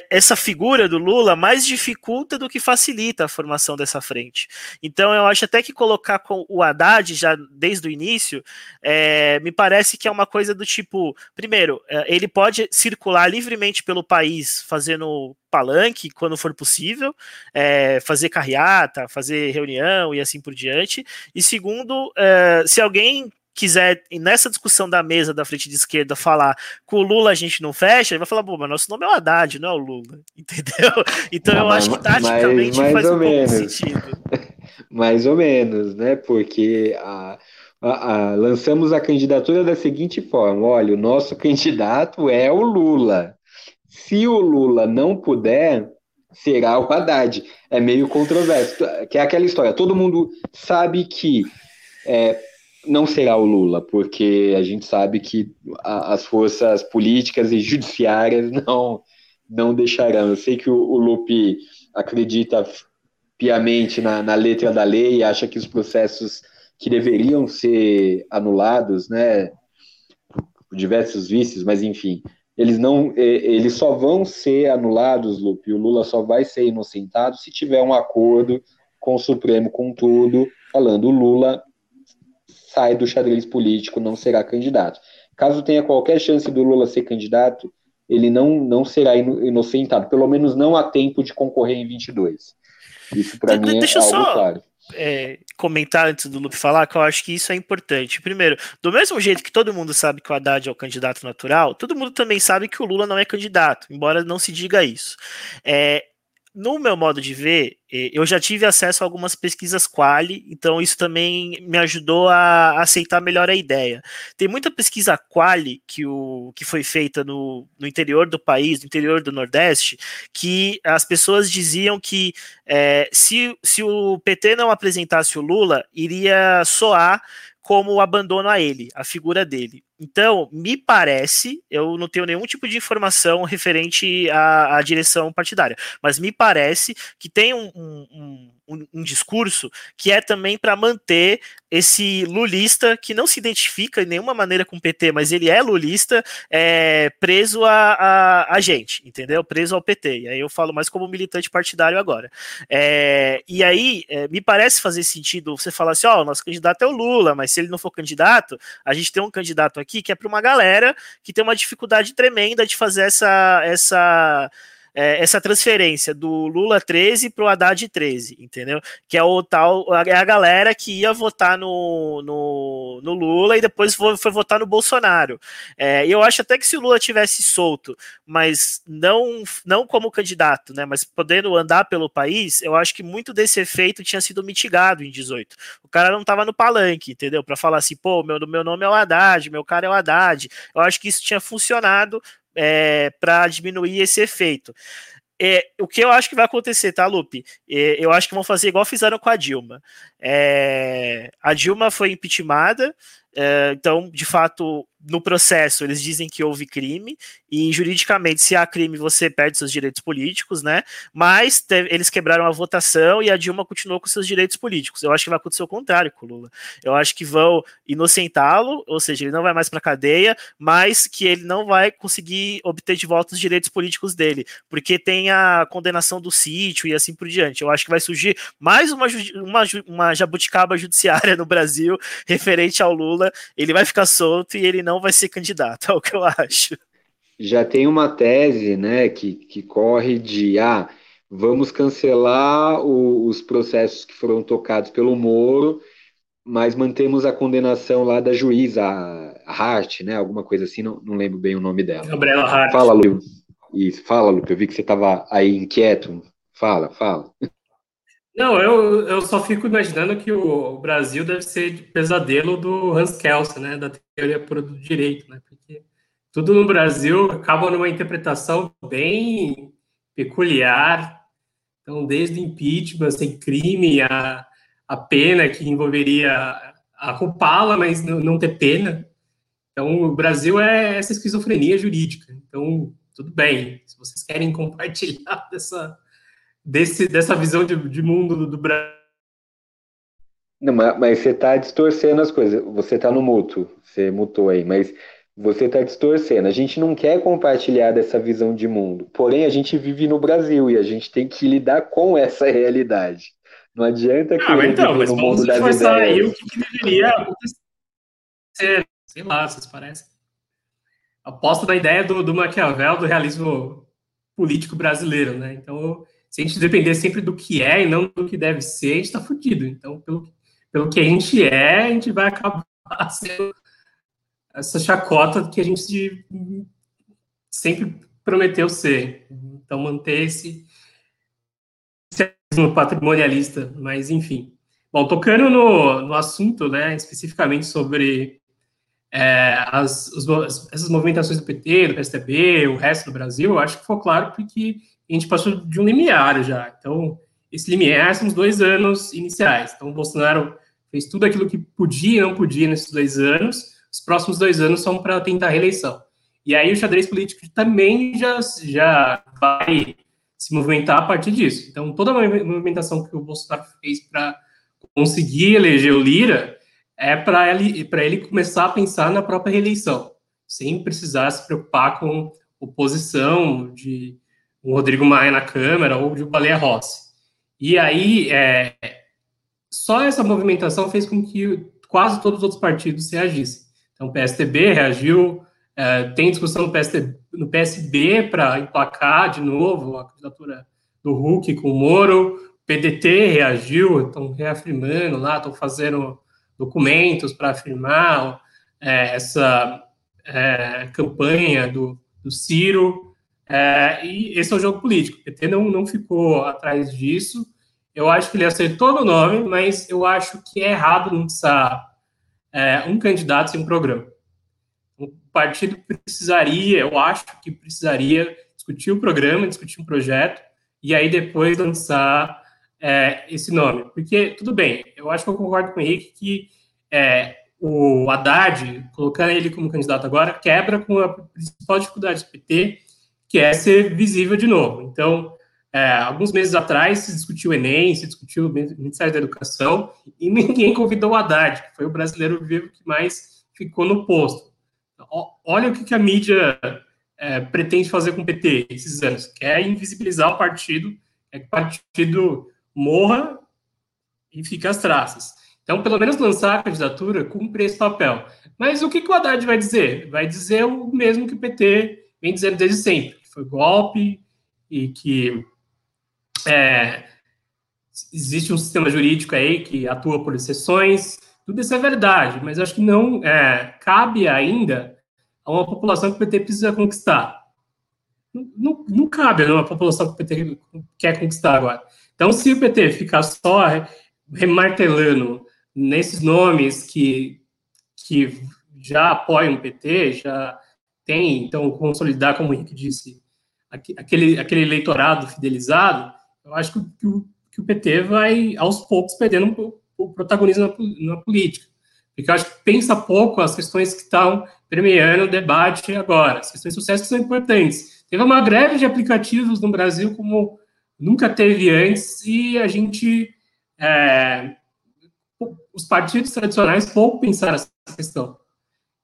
essa figura do Lula mais dificulta do que facilita a formação dessa frente. Então eu acho até que colocar com o Haddad já desde o início é, me parece que é uma coisa do tipo, primeiro, é, ele pode circular livremente pelo país fazendo palanque quando for possível, é, fazer carreata, fazer reunião e assim por diante. E segundo, é, se alguém quiser, nessa discussão da mesa da frente de esquerda, falar com o Lula a gente não fecha, ele vai falar, bom, mas nosso nome é o Haddad, não é o Lula, [laughs] entendeu? Então não, eu mas, acho que taticamente mais, faz um menos. pouco sentido. [laughs] mais ou menos, né? Porque a, lançamos a candidatura da seguinte forma: olha, o nosso [laughs] candidato é o Lula. Se o Lula não puder, será o Haddad. É meio controverso. Que é aquela história: todo mundo sabe que é, não será o Lula, porque a gente sabe que a, as forças políticas e judiciárias [laughs] não, não deixarão. Eu sei que o, o Lupe acredita piamente na, na letra da lei e acha que os processos que deveriam ser anulados, né, por diversos vícios, mas enfim, eles não, eles só vão ser anulados, Lupe, o Lula só vai ser inocentado se tiver um acordo com o Supremo com tudo, falando Lula sai do xadrez político, não será candidato. Caso tenha qualquer chance do Lula ser candidato, ele não, não será inocentado, pelo menos não há tempo de concorrer em 22. Isso para mim é algo só... claro é, comentar antes do Lupe falar que eu acho que isso é importante. Primeiro, do mesmo jeito que todo mundo sabe que o Haddad é o candidato natural, todo mundo também sabe que o Lula não é candidato, embora não se diga isso. É, no meu modo de ver, eu já tive acesso a algumas pesquisas quali, então isso também me ajudou a aceitar melhor a ideia. Tem muita pesquisa quali que, o, que foi feita no, no interior do país, no interior do Nordeste, que as pessoas diziam que é, se, se o PT não apresentasse o Lula, iria soar como o abandono a ele, a figura dele. Então, me parece, eu não tenho nenhum tipo de informação referente à, à direção partidária, mas me parece que tem um, um, um, um discurso que é também para manter esse lulista que não se identifica de nenhuma maneira com o PT, mas ele é lulista, é, preso a, a, a, gente, entendeu? Preso ao PT. E aí eu falo mais como militante partidário agora. É, e aí é, me parece fazer sentido você falar assim: ó, oh, nosso candidato é o Lula, mas se ele não for candidato, a gente tem um candidato aqui que é para uma galera que tem uma dificuldade tremenda de fazer essa. essa é, essa transferência do Lula 13 para o Haddad 13, entendeu? Que é o tal, é a galera que ia votar no, no, no Lula e depois foi, votar no Bolsonaro. É, eu acho até que se o Lula tivesse solto, mas não, não como candidato, né, mas podendo andar pelo país, eu acho que muito desse efeito tinha sido mitigado em 18. O cara não estava no palanque, entendeu? Para falar assim, pô, meu, meu nome é o Haddad, meu cara é o Haddad. Eu acho que isso tinha funcionado é, para diminuir esse efeito. É, o que eu acho que vai acontecer, tá, Lupe? É, eu acho que vão fazer igual fizeram com a Dilma. É, a Dilma foi impeachmentada, é, então, de fato, no processo eles dizem que houve crime e juridicamente se há crime você perde seus direitos políticos, né? Mas eles quebraram a votação e a Dilma continuou com seus direitos políticos. Eu acho que vai acontecer o contrário com o Lula. Eu acho que vão inocentá-lo, ou seja, ele não vai mais para cadeia, mas que ele não vai conseguir obter de volta os direitos políticos dele, porque tem a condenação do sítio e assim por diante. Eu acho que vai surgir mais uma, uma, uma jabuticaba judiciária no Brasil [laughs] referente ao Lula. Ele vai ficar solto e ele não não vai ser candidato, [laughs] é o que eu acho. Já tem uma tese, né, que, que corre de, ah, vamos cancelar o, os processos que foram tocados pelo Moro, mas mantemos a condenação lá da juíza Hart, né, alguma coisa assim, não, não lembro bem o nome dela. Gabriela Hart. Fala, Lu. Isso, fala, Lupe, eu vi que você estava aí inquieto. Fala, fala. Não, eu, eu só fico imaginando que o Brasil deve ser de pesadelo do Hans Kelsen, né, da teoria pura do direito, né, porque tudo no Brasil acaba numa interpretação bem peculiar, então desde impeachment, sem crime, a, a pena que envolveria a culpá-la, mas não, não ter pena. Então o Brasil é essa esquizofrenia jurídica. Então, tudo bem, se vocês querem [laughs] compartilhar dessa desse, dessa visão de, de mundo do, do Brasil. Não, mas, mas você está distorcendo as coisas. Você está no mútuo, você mutou aí, mas você está distorcendo. A gente não quer compartilhar dessa visão de mundo. Porém, a gente vive no Brasil e a gente tem que lidar com essa realidade. Não adianta que ah, então, mas no mundo das ideias. aí o que, que deveria acontecer. Sei lá, vocês parecem. Aposto na ideia do, do Maquiavel, do realismo político brasileiro, né? Então, se a gente depender sempre do que é e não do que deve ser, a gente está fudido. Então, pelo, pelo que a gente é, a gente vai acabar [laughs] sendo essa chacota que a gente sempre prometeu ser. Então, manter esse, patrimonialista, mas enfim. Bom, tocando no, no assunto, né, especificamente sobre é, as, os, essas movimentações do PT, do PSDB, o resto do Brasil, acho que ficou claro porque a gente passou de um limiar já. Então, esse limiar são os dois anos iniciais. Então, o Bolsonaro fez tudo aquilo que podia e não podia nesses dois anos. Os próximos dois anos são para tentar a reeleição. E aí o xadrez político também já, já vai se movimentar a partir disso. Então, toda a movimentação que o Bolsonaro fez para conseguir eleger o Lira é para ele, ele começar a pensar na própria reeleição, sem precisar se preocupar com oposição de um Rodrigo Maia na Câmara ou de um Baleia Rossi. E aí, é, só essa movimentação fez com que quase todos os outros partidos reagissem. Então, o PSDB reagiu, é, tem discussão no, PSDB, no PSB para emplacar de novo a candidatura do Huck com o Moro, o PDT reagiu, estão reafirmando lá, estão fazendo documentos para afirmar é, essa é, campanha do, do Ciro, é, e esse é o jogo político. O PT não, não ficou atrás disso. Eu acho que ele acertou no nome, mas eu acho que é errado lançar é, um candidato sem um programa. O partido precisaria, eu acho que precisaria discutir o programa, discutir um projeto, e aí depois lançar é, esse nome. Porque, tudo bem, eu acho que eu concordo com o Henrique que é, o Haddad, colocando ele como candidato agora, quebra com a principal dificuldade do PT, que é ser visível de novo. Então, é, alguns meses atrás se discutiu o Enem, se discutiu o Ministério da Educação, e [laughs] ninguém convidou o Haddad, que foi o brasileiro vivo que mais ficou no posto. Olha o que, a mídia é, pretende fazer com o PT esses anos. Quer invisibilizar o partido, é que o partido morra e fique as traças. Então, pelo menos lançar a candidatura cumpre esse papel. Mas o que, que o Haddad vai dizer? Vai dizer o mesmo que o PT vem dizendo desde sempre, que foi golpe e que é, existe um sistema jurídico aí que atua por exceções, tudo isso é verdade, mas acho que não é, cabe ainda a uma população que o PT precisa conquistar. Não, não, não cabe a uma população que o PT quer conquistar agora. Então, se o PT ficar só remartelando nesses nomes que, que já apoiam o PT, já tem, então, consolidar, como o Henrique disse, aquele, aquele eleitorado fidelizado, eu acho que, que, o, que o PT vai, aos poucos, perdendo o protagonismo na, na, política. Porque eu acho que pensa pouco as questões que estão permeando o debate agora, as questões sociais que são importantes. Teve uma greve de aplicativos no Brasil como nunca teve antes, e a gente. É, os partidos tradicionais pouco pensaram essa questão.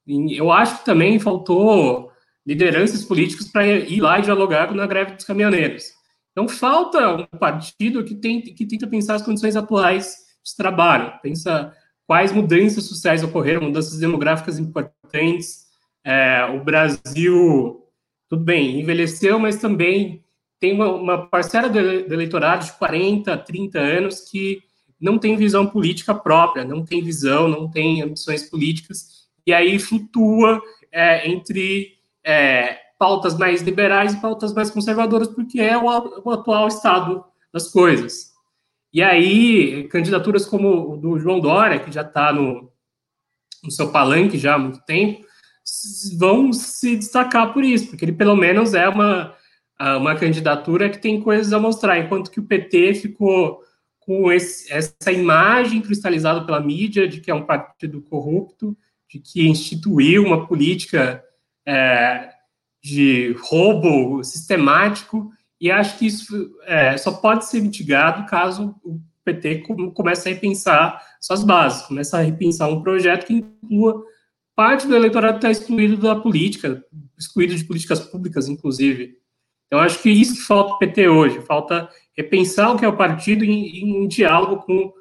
Eu acho que também faltou lideranças políticas para ir lá e dialogar na greve dos caminhoneiros. Então, falta um partido que, tem, que tenta pensar as condições atuais de trabalho, pensa quais mudanças sociais ocorreram, mudanças demográficas importantes. É, o Brasil, tudo bem, envelheceu, mas também tem uma, uma parcela do, do eleitorado de 40, 30 anos que não tem visão política própria, não tem visão, não tem ambições políticas e aí flutua é, entre é, pautas mais liberais e pautas mais conservadoras, porque é o, o, atual estado das coisas. E aí, candidaturas como o do João Dória, que já está no, no seu palanque já há muito tempo, vão se destacar por isso, porque ele pelo menos é uma, uma candidatura que tem coisas a mostrar, enquanto que o PT ficou com esse, essa imagem cristalizada pela mídia de que é um partido corrupto, de que instituiu uma política é, de roubo sistemático, e acho que isso é, só pode ser mitigado caso o PT comece a repensar suas bases, comece a repensar um projeto que inclua parte do eleitorado que está excluído da política, excluído de políticas públicas, inclusive. Então, acho que isso que falta o PT hoje, falta repensar o que é o partido em, em diálogo com,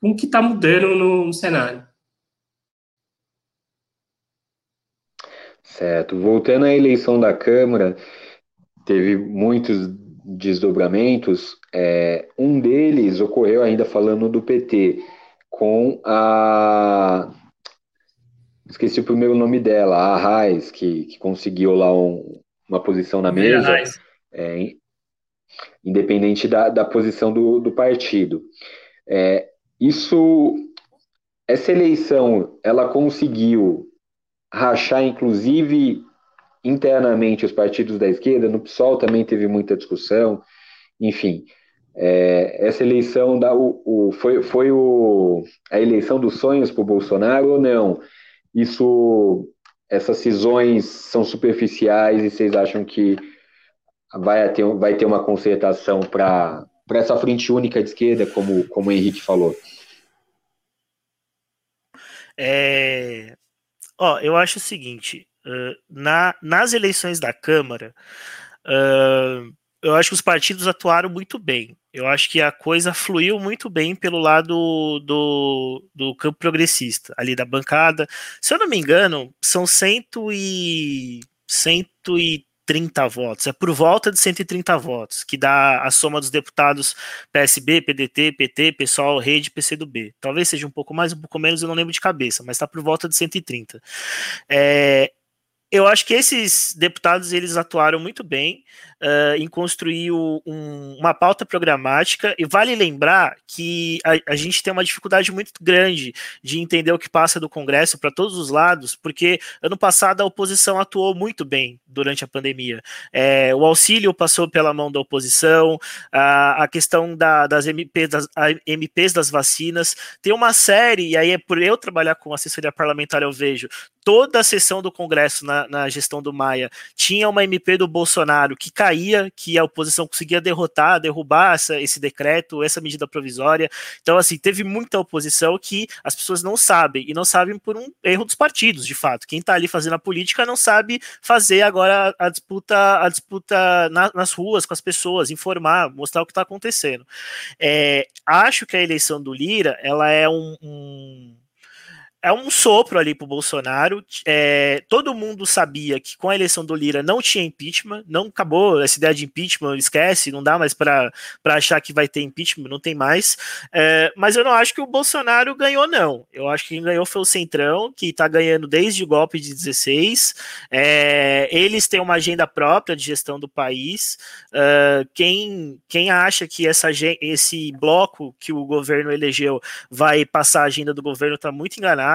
com o que está mudando no, no cenário. Certo. Voltando à eleição da Câmara, teve muitos desdobramentos. É, um deles ocorreu ainda falando do PT, com a. Esqueci o primeiro nome dela, a Raiz, que, que conseguiu lá um, uma posição na mesa, é, independente da, da posição do, do partido. É, isso, essa eleição, ela conseguiu rachar, inclusive, internamente os partidos da esquerda, no PSOL também teve muita discussão, enfim. É, essa eleição da, o, o, foi, foi o, a eleição dos sonhos para o Bolsonaro ou não? Isso, essas cisões são superficiais e vocês acham que vai ter, vai ter uma concertação para essa frente única de esquerda, como, como o Henrique falou? É, ó, eu acho o seguinte: uh, na, nas eleições da Câmara, uh, eu acho que os partidos atuaram muito bem. Eu acho que a coisa fluiu muito bem pelo lado do, do campo progressista, ali da bancada. Se eu não me engano, são cento e, 130 votos. É por volta de 130 votos, que dá a soma dos deputados PSB, PDT, PT, PSOL, Rede, PCdoB. Talvez seja um pouco mais, um pouco menos, eu não lembro de cabeça, mas está por volta de 130. É, eu acho que esses deputados eles atuaram muito bem uh, em construir o, um, uma pauta programática e vale lembrar que a, a, gente tem uma dificuldade muito grande de entender o que passa do Congresso para todos os lados, porque ano passado a oposição atuou muito bem durante a pandemia. É, o auxílio passou pela mão da oposição, a, a questão da, das, MPs, das MPs das vacinas, tem uma série, e aí é por eu trabalhar com assessoria parlamentar, eu vejo toda a sessão do Congresso na, na, gestão do Maia tinha uma MP do Bolsonaro que caía, que a oposição conseguia derrotar, derrubar essa, esse decreto, essa medida provisória. Então, assim, teve muita oposição que as pessoas não sabem, e não sabem por um erro dos partidos, de fato. Quem está ali fazendo a política não sabe fazer agora a disputa, a disputa na, nas ruas com as pessoas, informar, mostrar o que está acontecendo. É, acho que a eleição do Lira ela é um, um é um sopro ali pro Bolsonaro. É, todo mundo sabia que com a eleição do Lira não tinha impeachment, não acabou essa ideia de impeachment, esquece, não dá mais para achar que vai ter impeachment, não tem mais. É, mas eu não acho que o Bolsonaro ganhou, não. Eu acho que quem ganhou foi o Centrão, que está ganhando desde o golpe de 16. É, eles têm uma agenda própria de gestão do país. É, quem, quem acha que essa, esse bloco que o governo elegeu vai passar a agenda do governo está muito enganado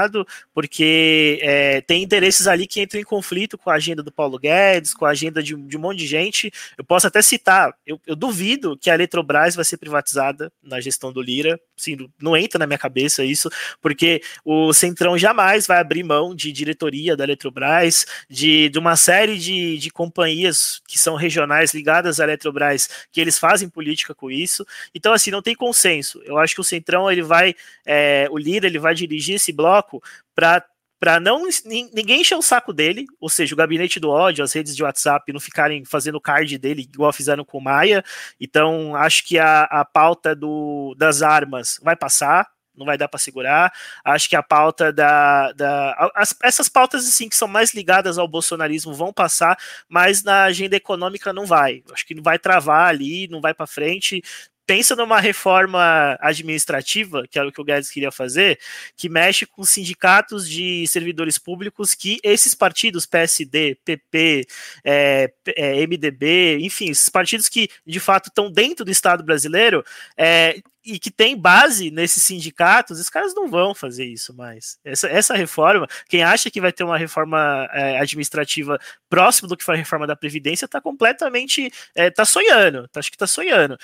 porque é, tem interesses ali que entram em conflito com a agenda do Paulo Guedes, com a agenda de, de um monte de gente. Eu posso até citar, eu, eu, duvido que a Eletrobras vai ser privatizada na gestão do Lira, assim, não entra na minha cabeça isso, porque o Centrão jamais vai abrir mão de diretoria da Eletrobras, de, de uma série de, de companhias que são regionais ligadas à Eletrobras, que eles fazem política com isso. Então, assim, não tem consenso. Eu acho que o Centrão, ele vai, é, o Lira, ele vai dirigir esse bloco foco para para não ninguém encher o saco dele, ou seja, o gabinete do ódio, as redes de WhatsApp não ficarem fazendo card dele igual fizeram com o Maia. Então, acho que a, a pauta do, das armas vai passar, não vai dar para segurar. Acho que a pauta da. da as, essas pautas assim que são mais ligadas ao bolsonarismo vão passar, mas na agenda econômica não vai. Acho que não vai travar ali, não vai para frente pensa numa reforma administrativa, que era o que o Guedes queria fazer, que mexe com sindicatos de servidores públicos que esses partidos, PSD, PP, é, é, MDB, enfim, esses partidos que de fato estão dentro do Estado brasileiro, é, e que tem base nesses sindicatos, os caras não vão fazer isso mais. Essa, essa reforma, quem acha que vai ter uma reforma é, administrativa próximo do que foi a reforma da Previdência, está completamente. está é, sonhando, tá, acho que está sonhando.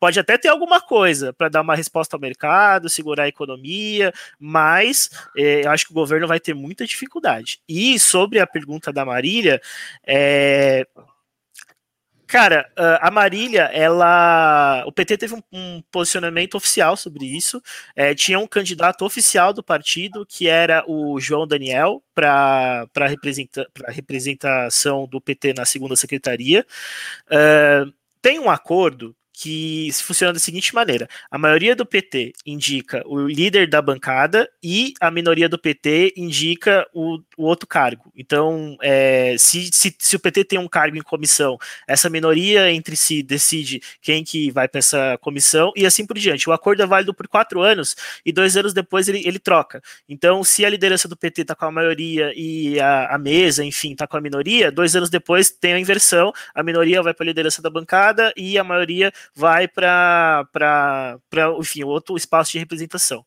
Pode até ter alguma coisa para dar uma resposta ao mercado, segurar a economia, mas é, eu acho que o governo vai ter muita dificuldade. E sobre a pergunta da Marília, é, Cara, a Marília, ela. O PT teve um, um posicionamento oficial sobre isso. É, tinha um candidato oficial do partido, que era o João Daniel, para representa, representação do PT na segunda secretaria. Uh, tem um acordo que funciona da seguinte maneira: a maioria do PT indica o líder da bancada e a minoria do PT indica o, o outro cargo. Então, é, se, se, se, o PT tem um cargo em comissão, essa minoria entre si decide quem que vai para essa comissão e assim por diante. O acordo é válido por quatro anos e dois anos depois ele, ele troca. Então, se a liderança do PT está com a maioria e a, a mesa, enfim, está com a minoria, dois anos depois tem a inversão, a minoria vai para a liderança da bancada e a maioria vai para, enfim, outro espaço de representação.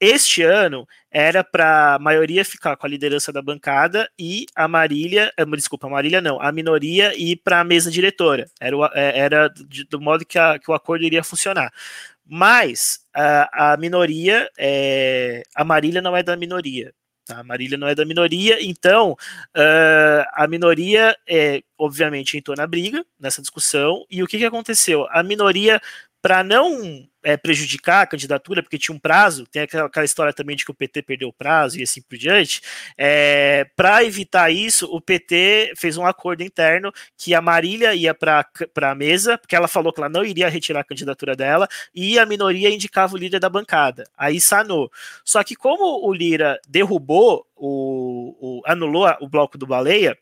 Este ano era para a maioria ficar com a liderança da bancada e a Marília, eh, desculpa, a Marília não, a minoria ir para a mesa diretora. Era, o, eh, era do modo que, a, que o acordo iria funcionar. Mas a, a minoria, é, a Marília não é da minoria. Tá? A Marília não é da minoria, então uh, a minoria, é, obviamente, entrou na briga, nessa discussão, e o que, que aconteceu? A minoria, para não é, prejudicar a candidatura, porque tinha um prazo, tem aquela, aquela, história também de que o PT perdeu o prazo e assim por diante. É, para evitar isso, o PT fez um acordo interno que a Marília ia para a mesa, porque ela falou que ela não iria retirar a candidatura dela, e a minoria indicava o líder da bancada. Aí sanou. Só que como o Lira derrubou, o, o anulou o bloco do Baleia,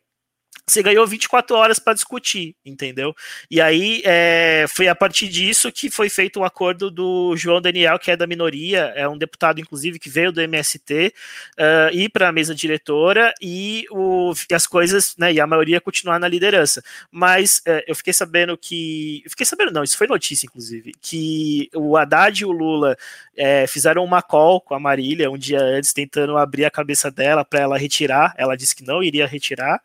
você ganhou 24 horas para discutir, entendeu? E aí é, foi a partir disso que foi feito o um acordo do João Daniel, que é da minoria, é um deputado, inclusive, que veio do MST, uh, ir para a mesa diretora e, o, e as coisas, né? E a maioria continuar na liderança. Mas uh, eu fiquei sabendo que. Eu fiquei sabendo, não, isso foi notícia, inclusive, que o Haddad e o Lula é, fizeram uma call com a Marília um dia antes, tentando abrir a cabeça dela para ela retirar. Ela disse que não iria retirar.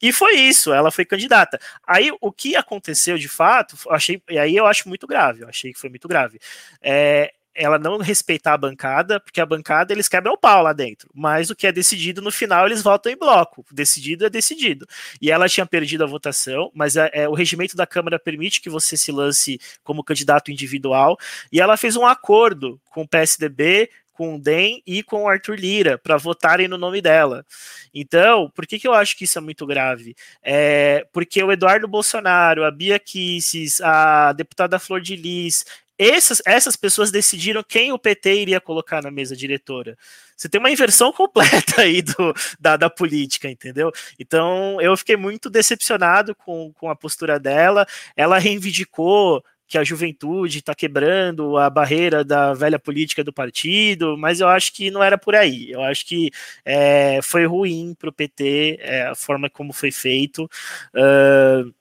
E foi isso, ela foi candidata. Aí o que aconteceu de fato, achei, e aí eu acho muito grave, eu achei que foi muito grave. É, ela não respeitar a bancada, porque a bancada eles quebram o pau lá dentro, mas o que é decidido no final eles votam em bloco, decidido é decidido. E ela tinha perdido a votação, mas é, é, o regimento da Câmara permite que você se lance como candidato individual, e ela fez um acordo com o PSDB, com o DEM e com o Arthur Lira para votarem no nome dela. Então, por que, que eu acho que isso é muito grave? É porque o Eduardo Bolsonaro, a Bia Kisses, a deputada Flor de Lis, essas, essas pessoas decidiram quem o PT iria colocar na mesa diretora. Você tem uma inversão [laughs] completa aí do, da, da política, entendeu? Então eu fiquei muito decepcionado com, com a postura dela. Ela reivindicou que a juventude está quebrando a barreira da velha política do partido, mas eu acho que não era por aí. Eu acho que é, foi ruim para o PT é, a forma como foi feito. Uh,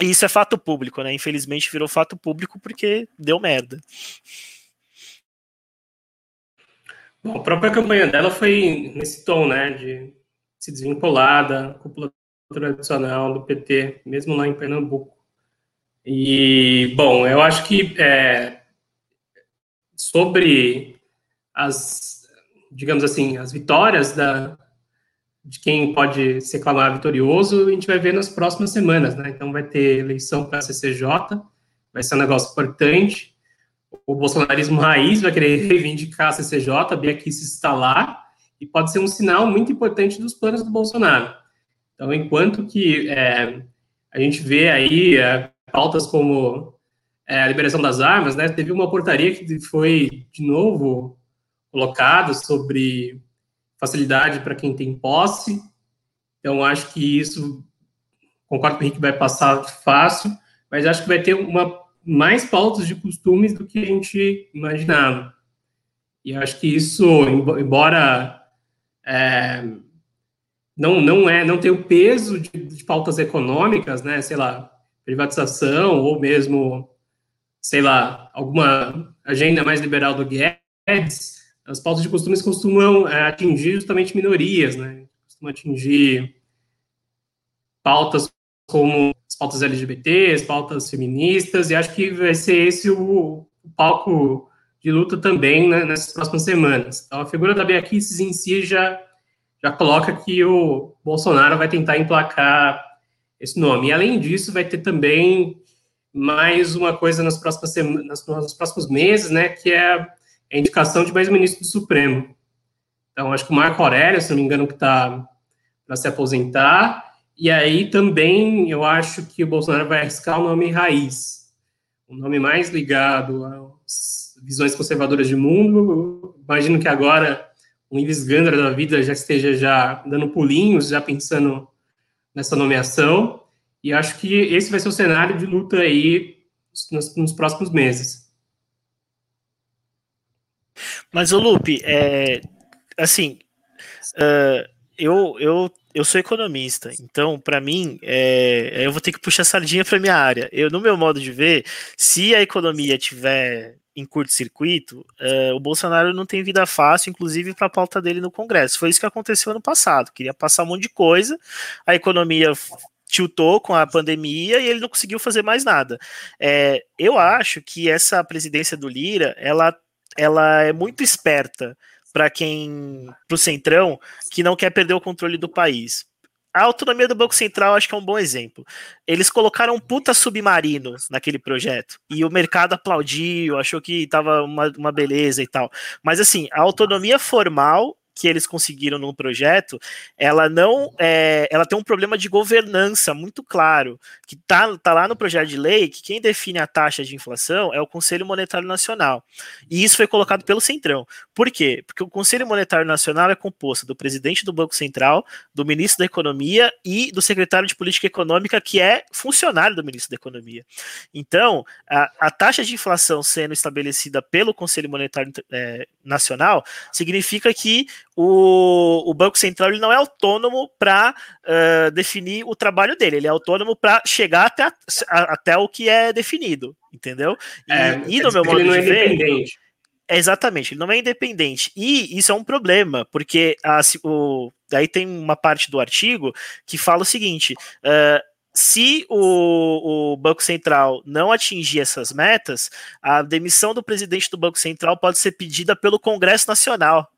e isso é fato público, né? Infelizmente virou fato público porque deu merda. Bom, a própria campanha dela foi nesse tom, né? De se desvincular da cúpula tradicional do PT, mesmo lá em Pernambuco. E, bom, eu acho que é, sobre as, digamos assim, as vitórias da, de quem pode se reclamar vitorioso, a gente vai ver nas próximas semanas, né? Então vai ter eleição para a CCJ, vai ser um negócio importante. O bolsonarismo raiz vai querer [laughs] reivindicar a CCJ, a Bia se lá, e pode ser um sinal muito importante dos planos do Bolsonaro. Então, enquanto que é, a gente vê aí é, pautas como é, a liberação das armas, né? Teve uma portaria que foi de novo colocada sobre facilidade para quem tem posse. Então acho que isso concordo com o Henrique vai passar fácil, mas acho que vai ter uma mais pautas de costumes do que a gente imaginava. E acho que isso, embora é, não não é não tem o peso de, de pautas econômicas, né? Sei lá, privatização ou mesmo, sei lá, alguma agenda mais liberal do Guedes, as pautas de costumes costumam é, atingir justamente minorias, né? Costumam atingir pautas como as pautas LGBTs, pautas feministas, e acho que vai ser esse o, o palco de luta também né, nessas próximas semanas. Então, a figura da Bia Kicis em si já, já coloca que o Bolsonaro vai tentar emplacar esse nome. E além disso, vai ter também mais uma coisa nas próximas semanas, nos próximos meses, né, que é a indicação de mais um ministro do Supremo. Então, acho que o Marco Aurélio, se não me engano, que está para se aposentar. E aí também eu acho que o Bolsonaro vai arriscar o nome Raiz, o nome mais ligado às visões conservadoras de mundo. imagino que agora o Ives Gandra da vida já esteja já dando pulinhos, já pensando nessa nomeação, e acho que esse vai ser o cenário de luta aí nos, nos próximos meses. Mas o Lupe, é, assim, uh, eu, eu eu sou economista, então para mim é, eu vou ter que puxar sardinha para minha área. Eu, no meu modo de ver, se a economia tiver em curto-circuito, é, o Bolsonaro não tem vida fácil, inclusive para a pauta dele no Congresso. Foi isso que aconteceu ano passado. Queria passar um monte de coisa, a economia tiltou com a pandemia e ele não conseguiu fazer mais nada. É, eu acho que essa presidência do Lira, ela, ela é muito esperta para quem, para o centrão, que não quer perder o controle do país. A autonomia do Banco Central acho que é um bom exemplo. Eles colocaram um puta submarino naquele projeto e o mercado aplaudiu, achou que estava uma, uma beleza e tal. Mas assim, a autonomia formal que eles conseguiram no projeto, ela não, é, ela tem um problema de governança muito claro, que tá, tá lá no projeto de lei que quem define a taxa de inflação é o Conselho Monetário Nacional. E isso foi colocado pelo Centrão. Por quê? Porque o Conselho Monetário Nacional é composto do presidente do Banco Central, do ministro da Economia e do secretário de Política Econômica, que é funcionário do ministro da Economia. Então, a, a taxa de inflação sendo estabelecida pelo Conselho Monetário é, Nacional significa que o, o Banco Central ele não é autônomo para uh, definir o trabalho dele, ele é autônomo para chegar até, a, até o que é definido, entendeu? E, é, e no meu modo de é ver. É exatamente, ele não é independente. E isso é um problema, porque a, o, daí tem uma parte do artigo que fala o seguinte: uh, se o, o, Banco Central não atingir essas metas, a demissão do presidente do Banco Central pode ser pedida pelo Congresso Nacional.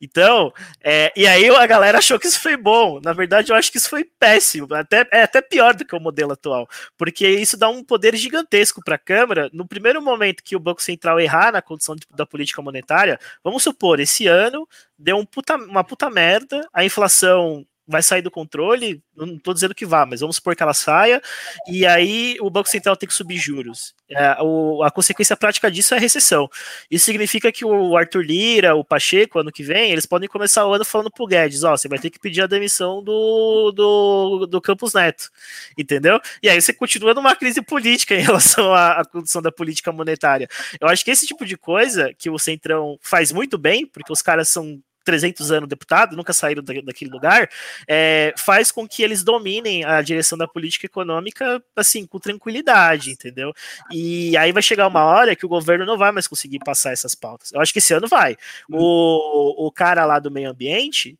Então, é, e aí a galera achou que isso foi bom. Na verdade, eu acho que isso foi péssimo. Até, é até pior do que o modelo atual. Porque isso dá um poder gigantesco para a Câmara. No primeiro momento que o Banco Central errar na condição de, da política monetária, vamos supor, esse ano deu um puta, uma puta merda, a inflação vai sair do controle, não estou dizendo que vá, mas vamos supor que ela saia, e aí o Banco Central tem que subir juros. É, o, a consequência prática disso é a recessão. Isso significa que o Arthur Lira, o Pacheco, ano que vem, eles podem começar o ano falando pro Guedes, ó, você vai ter que pedir a demissão do, do, do Campos Neto, entendeu? E aí você continua numa crise política em [laughs] relação à, à condição da política monetária. Eu acho que esse tipo de coisa que o Centrão faz muito bem, porque os caras são 300 anos deputado, nunca saíram daquele lugar, é, faz com que eles dominem a direção da política econômica, assim, com tranquilidade, entendeu? E aí vai chegar uma hora que o governo não vai mais conseguir passar essas pautas. Eu acho que esse ano vai. O, o cara lá do meio ambiente,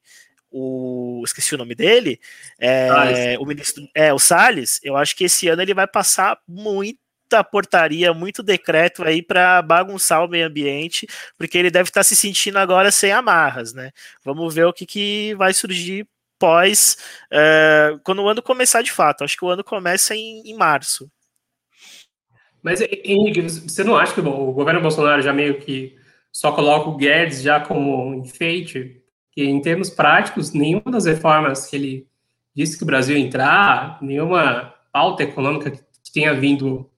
o esqueci o nome dele, é, o ministro, é o Salles. Eu acho que esse ano ele vai passar muito muita portaria, muito decreto aí para bagunçar o meio ambiente, porque ele deve estar tá se sentindo agora sem amarras, né? Vamos ver o que, que vai surgir pós uh, quando o ano começar de fato. Acho que o ano começa em, em março. Mas Henrique, você não acha que o governo Bolsonaro já meio que só coloca o Guedes já como enfeite? Que em termos práticos, nenhuma das reformas que ele disse que o Brasil entrar, nenhuma pauta econômica que tenha vindo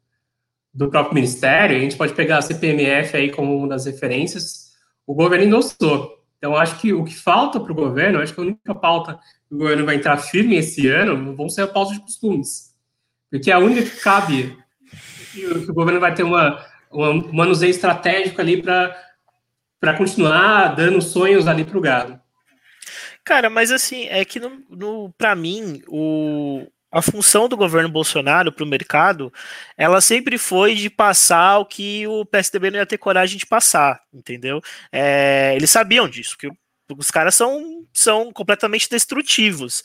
do próprio Ministério, a gente pode pegar a CPMF aí como uma das referências, o governo endossou. Então, acho que o que falta para o governo, acho que a única pauta que o governo vai entrar firme esse ano vão ser a pauta de costumes. Porque é a única que cabe que o governo vai ter uma, uma, um manuseio estratégico ali para continuar dando sonhos ali para o gado. Cara, mas assim, é que no, no para mim, o, a função do governo Bolsonaro para o mercado, ela sempre foi de passar o que o PSDB não ia ter coragem de passar, entendeu? É, eles sabiam disso, que os caras são, são completamente destrutivos.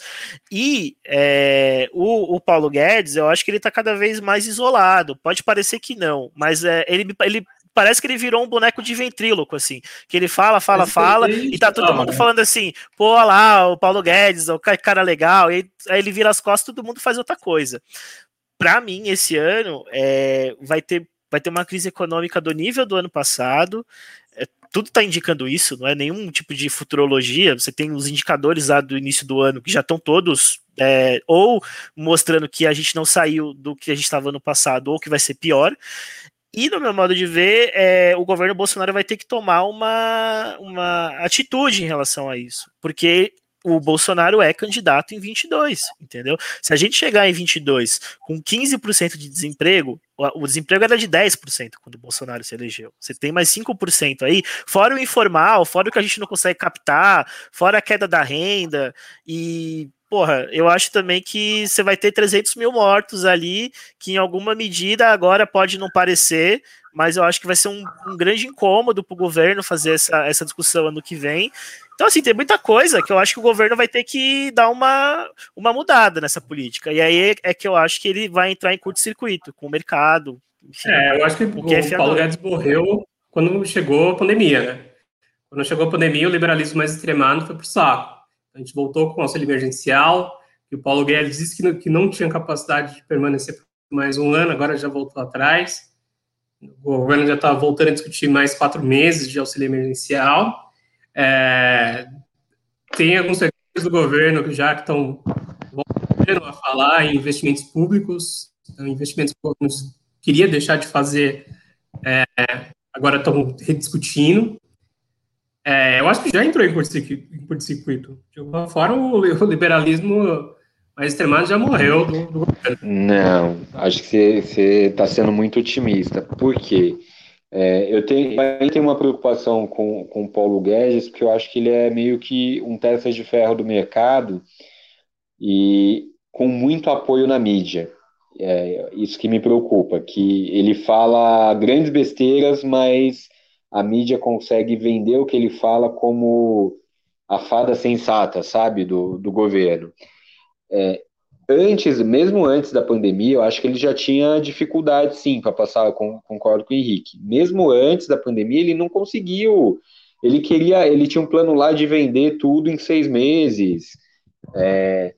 E é, o, o, Paulo Guedes, eu acho que ele está cada vez mais isolado. Pode parecer que não, mas é, ele, ele parece que ele virou um boneco de ventríloco, assim. Que ele fala, fala, fala, e tá todo mundo falando assim, pô, lá, o Paulo Guedes, o cara legal, e aí ele vira as costas todo mundo faz outra coisa. Para mim, esse ano, é, vai, ter, vai ter uma crise econômica do nível do ano passado. É, tudo está indicando isso, não é nenhum tipo de futurologia. Você tem os indicadores lá do início do ano que já estão todos é, ou mostrando que a gente não saiu do que a gente estava no passado, ou que vai ser pior. E, no meu modo de ver, é, o governo Bolsonaro vai ter que tomar uma, uma atitude em relação a isso. Porque o Bolsonaro é candidato em 22, entendeu? Se a gente chegar em 22 com 15% de desemprego, o desemprego era de 10% quando o Bolsonaro se elegeu. Você tem mais 5% aí, fora o informal, fora o que a gente não consegue captar, fora a queda da renda, e, porra, eu acho também que você vai ter 300 mil mortos ali, que em alguma medida agora pode não parecer, mas eu acho que vai ser um, um grande incômodo para o governo fazer essa, essa discussão ano que vem. Então, assim, tem muita coisa que eu acho que o governo vai ter que dar uma, uma mudada nessa política. E aí é que eu acho que ele vai entrar em curto-circuito com o mercado. Enfim, é, eu acho que o, que é Paulo Guedes morreu quando chegou a pandemia, né? Quando chegou a pandemia, o liberalismo mais extremado foi para o saco. A gente voltou com o auxílio emergencial, e o Paulo Guedes disse que não, que não tinha capacidade de permanecer mais um ano, agora já voltou atrás. O governo já está voltando a discutir mais quatro meses de auxílio emergencial. É, tem alguns setores do governo que já estão voltando a falar em investimentos públicos, então, investimentos que o governo queria deixar de fazer, é, agora estão rediscutindo. É, eu acho que já entrou em curto-circuito. De alguma forma, o liberalismo mais extremado já morreu do, do. Não, acho que você está sendo muito otimista. Por quê? É, eu tenho, eu tenho uma preocupação com, com o Paulo Guedes, porque eu acho que ele é meio que um testa de ferro do mercado e com muito apoio na mídia. É isso que me preocupa, que ele fala grandes besteiras, mas a mídia consegue vender o que ele fala como a fada sensata, sabe, do, do governo. É, antes, mesmo antes da pandemia, eu acho que ele já tinha dificuldade, sim, para passar, com, concordo com o Henrique. Mesmo antes da pandemia, ele não conseguiu. Ele queria, ele tinha um plano lá de vender tudo em seis meses. É,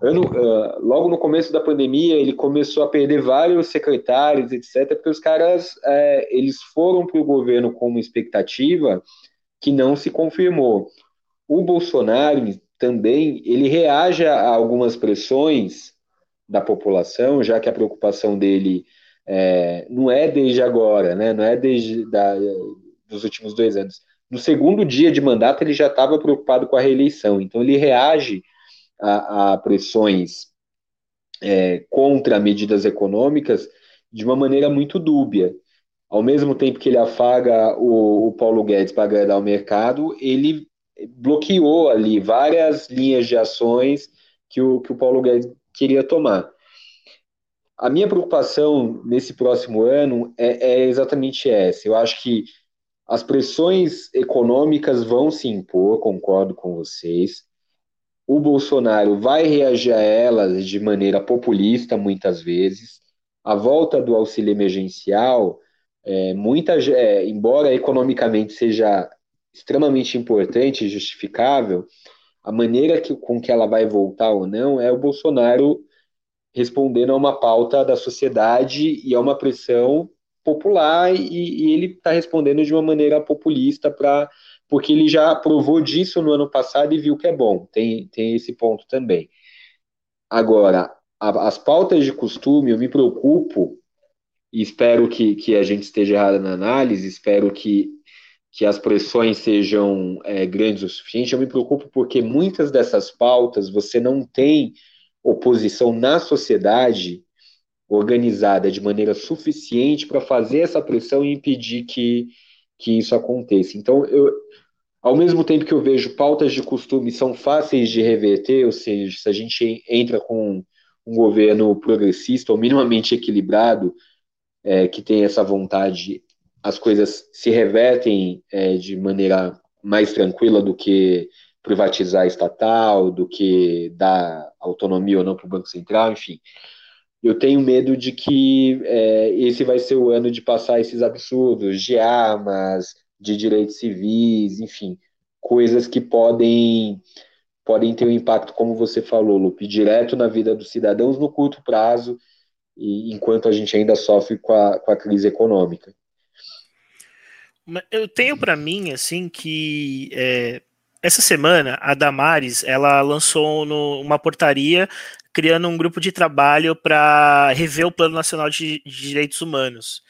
ano, uh, logo no começo da pandemia, ele começou a perder vários secretários, etc., porque os caras é, eles foram para o governo com uma expectativa que não se confirmou. O Bolsonaro, também ele reage a algumas pressões da população, já que a preocupação dele é, não é desde agora, né? não é desde da, dos últimos dois anos. No segundo dia de mandato, ele já estava preocupado com a reeleição, então ele reage a, a pressões é, contra medidas econômicas de uma maneira muito dúbia. Ao mesmo tempo que ele afaga o, o Paulo Guedes para agradar o mercado, ele bloqueou ali várias linhas de ações que o, que o Paulo Guedes queria tomar. A minha preocupação nesse próximo ano é, é exatamente essa. Eu acho que as pressões econômicas vão se impor, concordo com vocês. O Bolsonaro vai reagir a elas de maneira populista, muitas vezes. A volta do auxílio emergencial, é, muita, é, embora economicamente seja extremamente importante e justificável, a maneira que, com que ela vai voltar ou não é o Bolsonaro respondendo a uma pauta da sociedade e a uma pressão popular e, e ele está respondendo de uma maneira populista para porque ele já provou disso no ano passado e viu que é bom. Tem, tem esse ponto também. Agora, a, as pautas de costume, eu me preocupo e espero que, que a gente esteja errado na análise, espero que que as pressões sejam é, grandes o suficiente. Eu me preocupo porque muitas dessas pautas você não tem oposição na sociedade organizada de maneira suficiente para fazer essa pressão e impedir que, que isso aconteça. Então, eu, ao mesmo tempo que eu vejo pautas de costume são fáceis de reverter, ou seja, se a gente entra com um governo progressista ou minimamente equilibrado, é, que tem essa vontade as coisas se revertem é, de maneira mais tranquila do que privatizar estatal, do que dar autonomia ou não para o Banco Central, enfim. Eu tenho medo de que é, esse vai ser o ano de passar esses absurdos de armas, de direitos civis, enfim, coisas que podem podem ter um impacto, como você falou, Lupe, direto na vida dos cidadãos no curto prazo, e enquanto a gente ainda sofre com a, com a crise econômica. Eu tenho para mim, assim, que é, essa semana a Damares ela lançou no, uma portaria criando um grupo de trabalho para rever o Plano Nacional de, de, Direitos Humanos,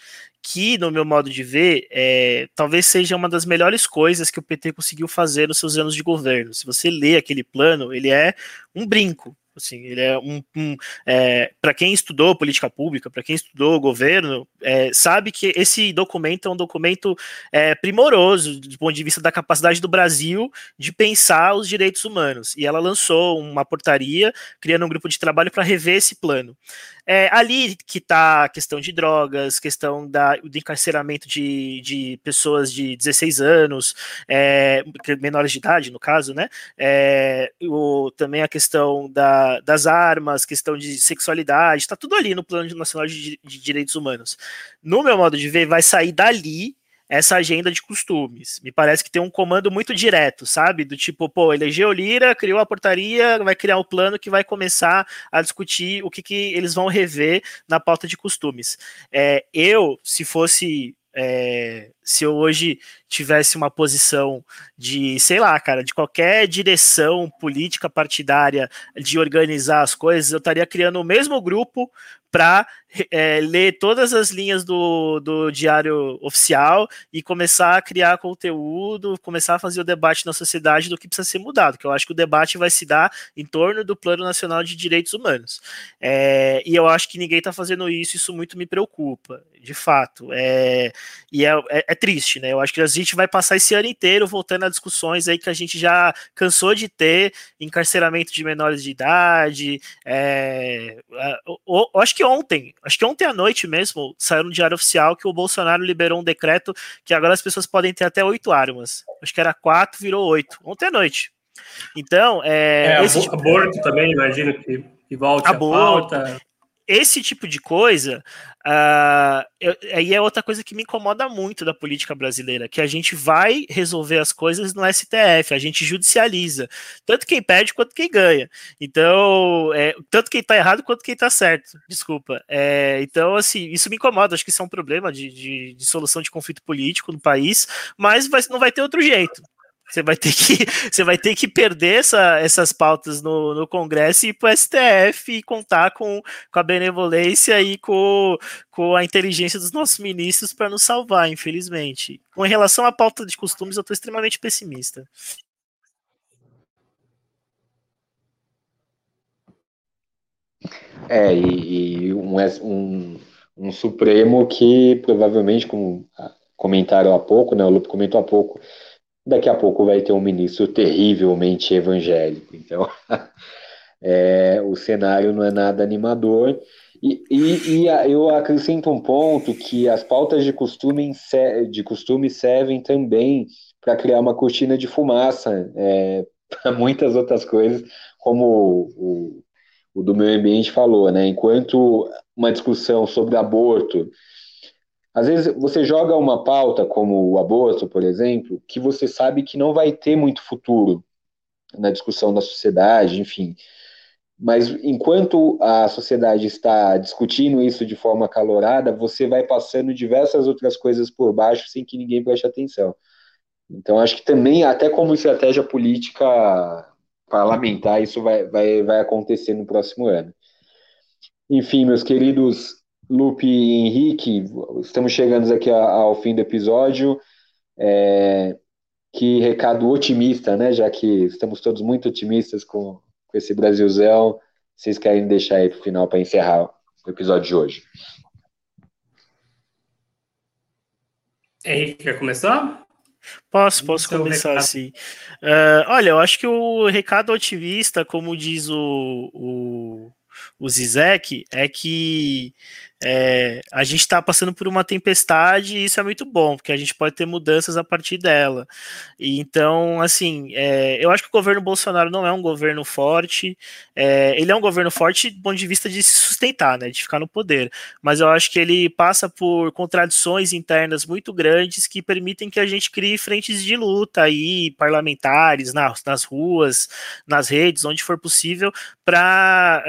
que, no meu modo de ver, é, talvez seja uma das melhores coisas que o PT conseguiu fazer nos seus anos de governo. Se você lê aquele plano, ele é um brinco. Assim, ele é um, um é, para quem estudou política pública, para quem estudou governo, é, sabe que esse documento é um documento é, primoroso do ponto de vista da capacidade do Brasil de pensar os direitos humanos. E ela lançou uma portaria criando um grupo de trabalho para rever esse plano. É ali que está a questão de drogas, questão da, do encarceramento de, de pessoas de 16 anos, é, menores de idade, no caso, né? É, o, também a questão da, das armas, questão de sexualidade, está tudo ali no Plano Nacional de, de Direitos Humanos. No meu modo de ver, vai sair dali essa agenda de costumes. Me parece que tem um comando muito direto, sabe? Do tipo, pô, elegeu Lira, criou a portaria, vai criar o um plano que vai começar a discutir o que, que eles vão rever na pauta de costumes. É, eu, se fosse é, se eu hoje tivesse uma posição de, sei lá, cara, de qualquer direção política partidária de organizar as coisas, eu estaria criando o mesmo grupo para é, ler todas as linhas do, do diário oficial e começar a criar conteúdo, começar a fazer o debate na sociedade do que precisa ser mudado, que eu acho que o debate vai se dar em torno do Plano Nacional de Direitos Humanos. É, e eu acho que ninguém está fazendo isso, isso muito me preocupa, de fato. É, e é, é, é triste, né? Eu acho que a gente vai passar esse ano inteiro voltando a discussões aí que a gente já cansou de ter, encarceramento de menores de idade. É, eu, eu acho que ontem, acho que ontem à noite mesmo, saiu no Diário Oficial que o Bolsonaro liberou um decreto que agora as pessoas podem ter até oito armas. Acho que era quatro, virou oito. Ontem à noite. Então, é. é esse tipo... Aborto também, imagino que, que volte aborto, a pauta esse tipo de coisa uh, aí é outra coisa que me incomoda muito da política brasileira, que a gente vai resolver as coisas no STF, a gente judicializa, tanto quem perde quanto quem ganha. Então, é, tanto quem tá errado quanto quem tá certo, desculpa. É, então, assim, isso me incomoda, acho que isso é um problema de, de, de solução de conflito político no país, mas vai, não vai ter outro jeito. Você vai ter que, [laughs] você vai ter que perder essa, essas pautas no, no Congresso e ir para o STF e contar com, com a benevolência e com, com a inteligência dos nossos ministros para nos salvar, infelizmente. Com relação à pauta de costumes, eu estou extremamente pessimista. É, e, e um, um, um Supremo que provavelmente, como comentaram há pouco, né, o Lupe comentou há pouco, daqui a pouco vai ter um ministro terrivelmente evangélico. Então, [laughs] é, o cenário não é nada animador. E, e, e, eu acrescento um ponto que as pautas de costume, de costume servem também para criar uma cortina de fumaça é, [laughs] para muitas outras coisas, como o, o, o do meio ambiente falou, né? Enquanto uma discussão sobre aborto às vezes você joga uma pauta como o aborto, por exemplo, que você sabe que não vai ter muito futuro na discussão da sociedade, enfim. Mas enquanto a sociedade está discutindo isso de forma calorada, você vai passando diversas outras coisas por baixo sem que ninguém preste atenção. Então, acho que também, até como estratégia política parlamentar, isso vai, vai, vai acontecer no próximo ano. Enfim, meus queridos Lupe e Henrique, estamos chegando aqui ao fim do episódio. É, que recado otimista, né? Já que estamos todos muito otimistas com, com esse Brasilzão. Vocês querem deixar aí para o final para encerrar o episódio de hoje? Henrique, quer começar? Posso, posso começar assim. Uh, olha, eu acho que o recado otimista, como diz o, o, o Zizek, é que é, a gente está passando por uma tempestade e isso é muito bom, porque a gente pode ter mudanças a partir dela. E então, assim, é, eu acho que o governo Bolsonaro não é um governo forte, é, ele é um governo forte do ponto de vista de se sustentar, né, de ficar no poder, mas eu acho que ele passa por contradições internas muito grandes que permitem que a gente crie frentes de luta aí, parlamentares, nas, nas ruas, nas redes, onde for possível, para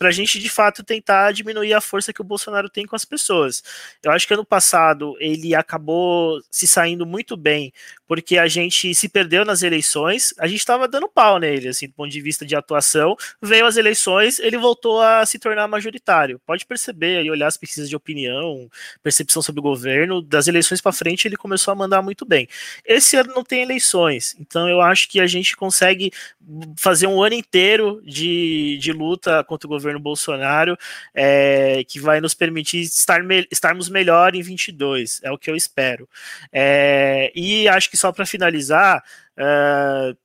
uh, a gente de fato tentar diminuir a força que o Bolsonaro Bolsonaro tem com as pessoas. Eu acho que ano passado ele acabou se saindo muito bem, porque a gente se perdeu nas eleições, a gente estava dando pau nele, assim, do ponto de vista de atuação. Veio as eleições, ele voltou a se tornar majoritário. Pode perceber aí, olhar as pesquisas de opinião, percepção sobre o governo, das eleições para frente ele começou a mandar muito bem. Esse ano não tem eleições, então eu acho que a gente consegue fazer um ano inteiro de, de luta contra o governo Bolsonaro, é, que vai nos permitir estar me, estarmos melhor em 22, é o que eu espero. É, e acho que só para finalizar, é,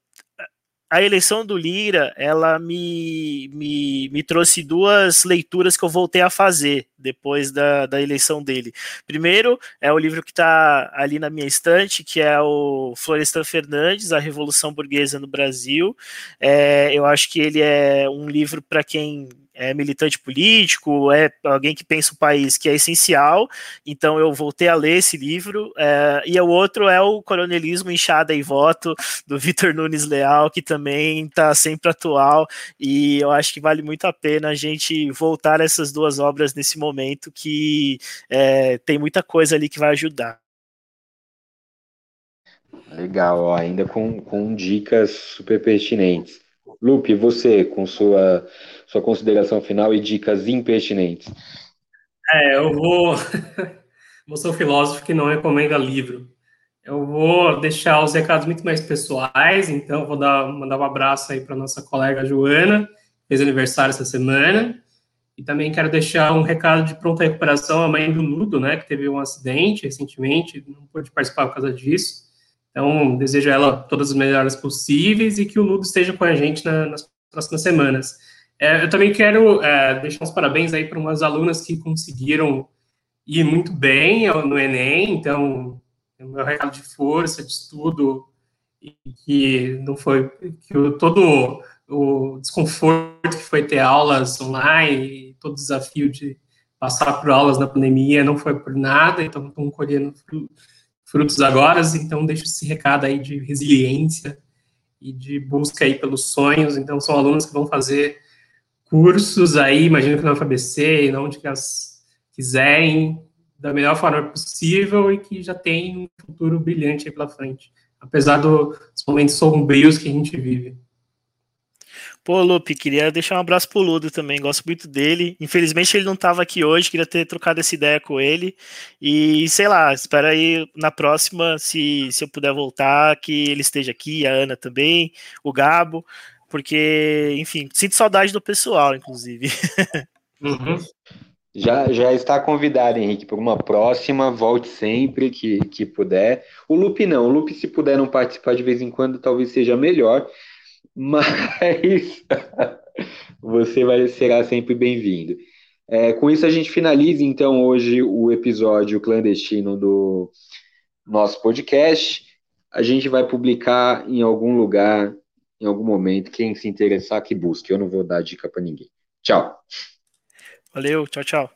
a eleição do Lira, ela me, me, me trouxe duas leituras que eu voltei a fazer depois da, da eleição dele. Primeiro, é o livro que está ali na minha estante, que é o Florestan Fernandes, A Revolução Burguesa no Brasil. É, eu acho que ele é um livro para quem é militante político, é alguém que pensa o país, que é essencial. Então eu voltei a ler esse livro. É, e o outro é o Coronelismo, Enxada e Voto, do Vitor Nunes Leal, que também está sempre atual. E eu acho que vale muito a pena a gente voltar essas duas obras nesse momento, que é, tem muita coisa ali que vai ajudar. Legal, ó, ainda com, com dicas super pertinentes. Lupe, você, com sua sua consideração final e dicas impertinentes. É, eu vou. [laughs] vou ser um filósofo que não recomenda livro. Eu vou deixar os recados muito mais pessoais, então vou dar, mandar um abraço aí para nossa colega Joana, que fez aniversário essa semana. E também quero deixar um recado de pronta recuperação à mãe do Ludo, né, que teve um acidente recentemente, não pôde participar por causa disso. Então, desejo a ela todas as melhores possíveis e que o Ludo esteja com a gente na, nas próximas semanas. É, eu também quero é, deixar uns parabéns aí para umas alunas que conseguiram ir muito bem no Enem, então, o meu recado de força, de estudo, e que não foi, que todo o desconforto que foi ter aulas online, todo o desafio de passar por aulas na pandemia não foi por nada, então estão colhendo frutos agora, então deixo esse recado aí de resiliência e de busca aí pelos sonhos, então são alunos que vão fazer cursos aí, imagino que na UFABC, e onde que elas quiserem, da melhor forma possível e que já tem um futuro brilhante aí pela frente, apesar do, dos momentos sombrios que a gente vive. Pô, Lupe, queria deixar um abraço pro Ludo também, gosto muito dele. Infelizmente ele não estava aqui hoje, queria ter trocado essa ideia com ele. E sei lá, espero aí na próxima, se, se eu puder voltar, que ele esteja aqui, a Ana também, o Gabo porque, enfim, sinto saudade do pessoal, inclusive. Uhum. [laughs] Já, já está convidado, Henrique, para uma próxima, volte sempre que, que puder. O Lupe não, o Lupe, se puder não participar de vez em quando, talvez seja melhor, mas [laughs] você vai, será sempre bem-vindo. É, com isso, a gente finaliza então hoje o episódio clandestino do nosso podcast. A gente vai publicar em algum lugar em algum momento. Quem se interessar, que busque. Eu não vou dar dica para ninguém. Tchau. Valeu, tchau, tchau.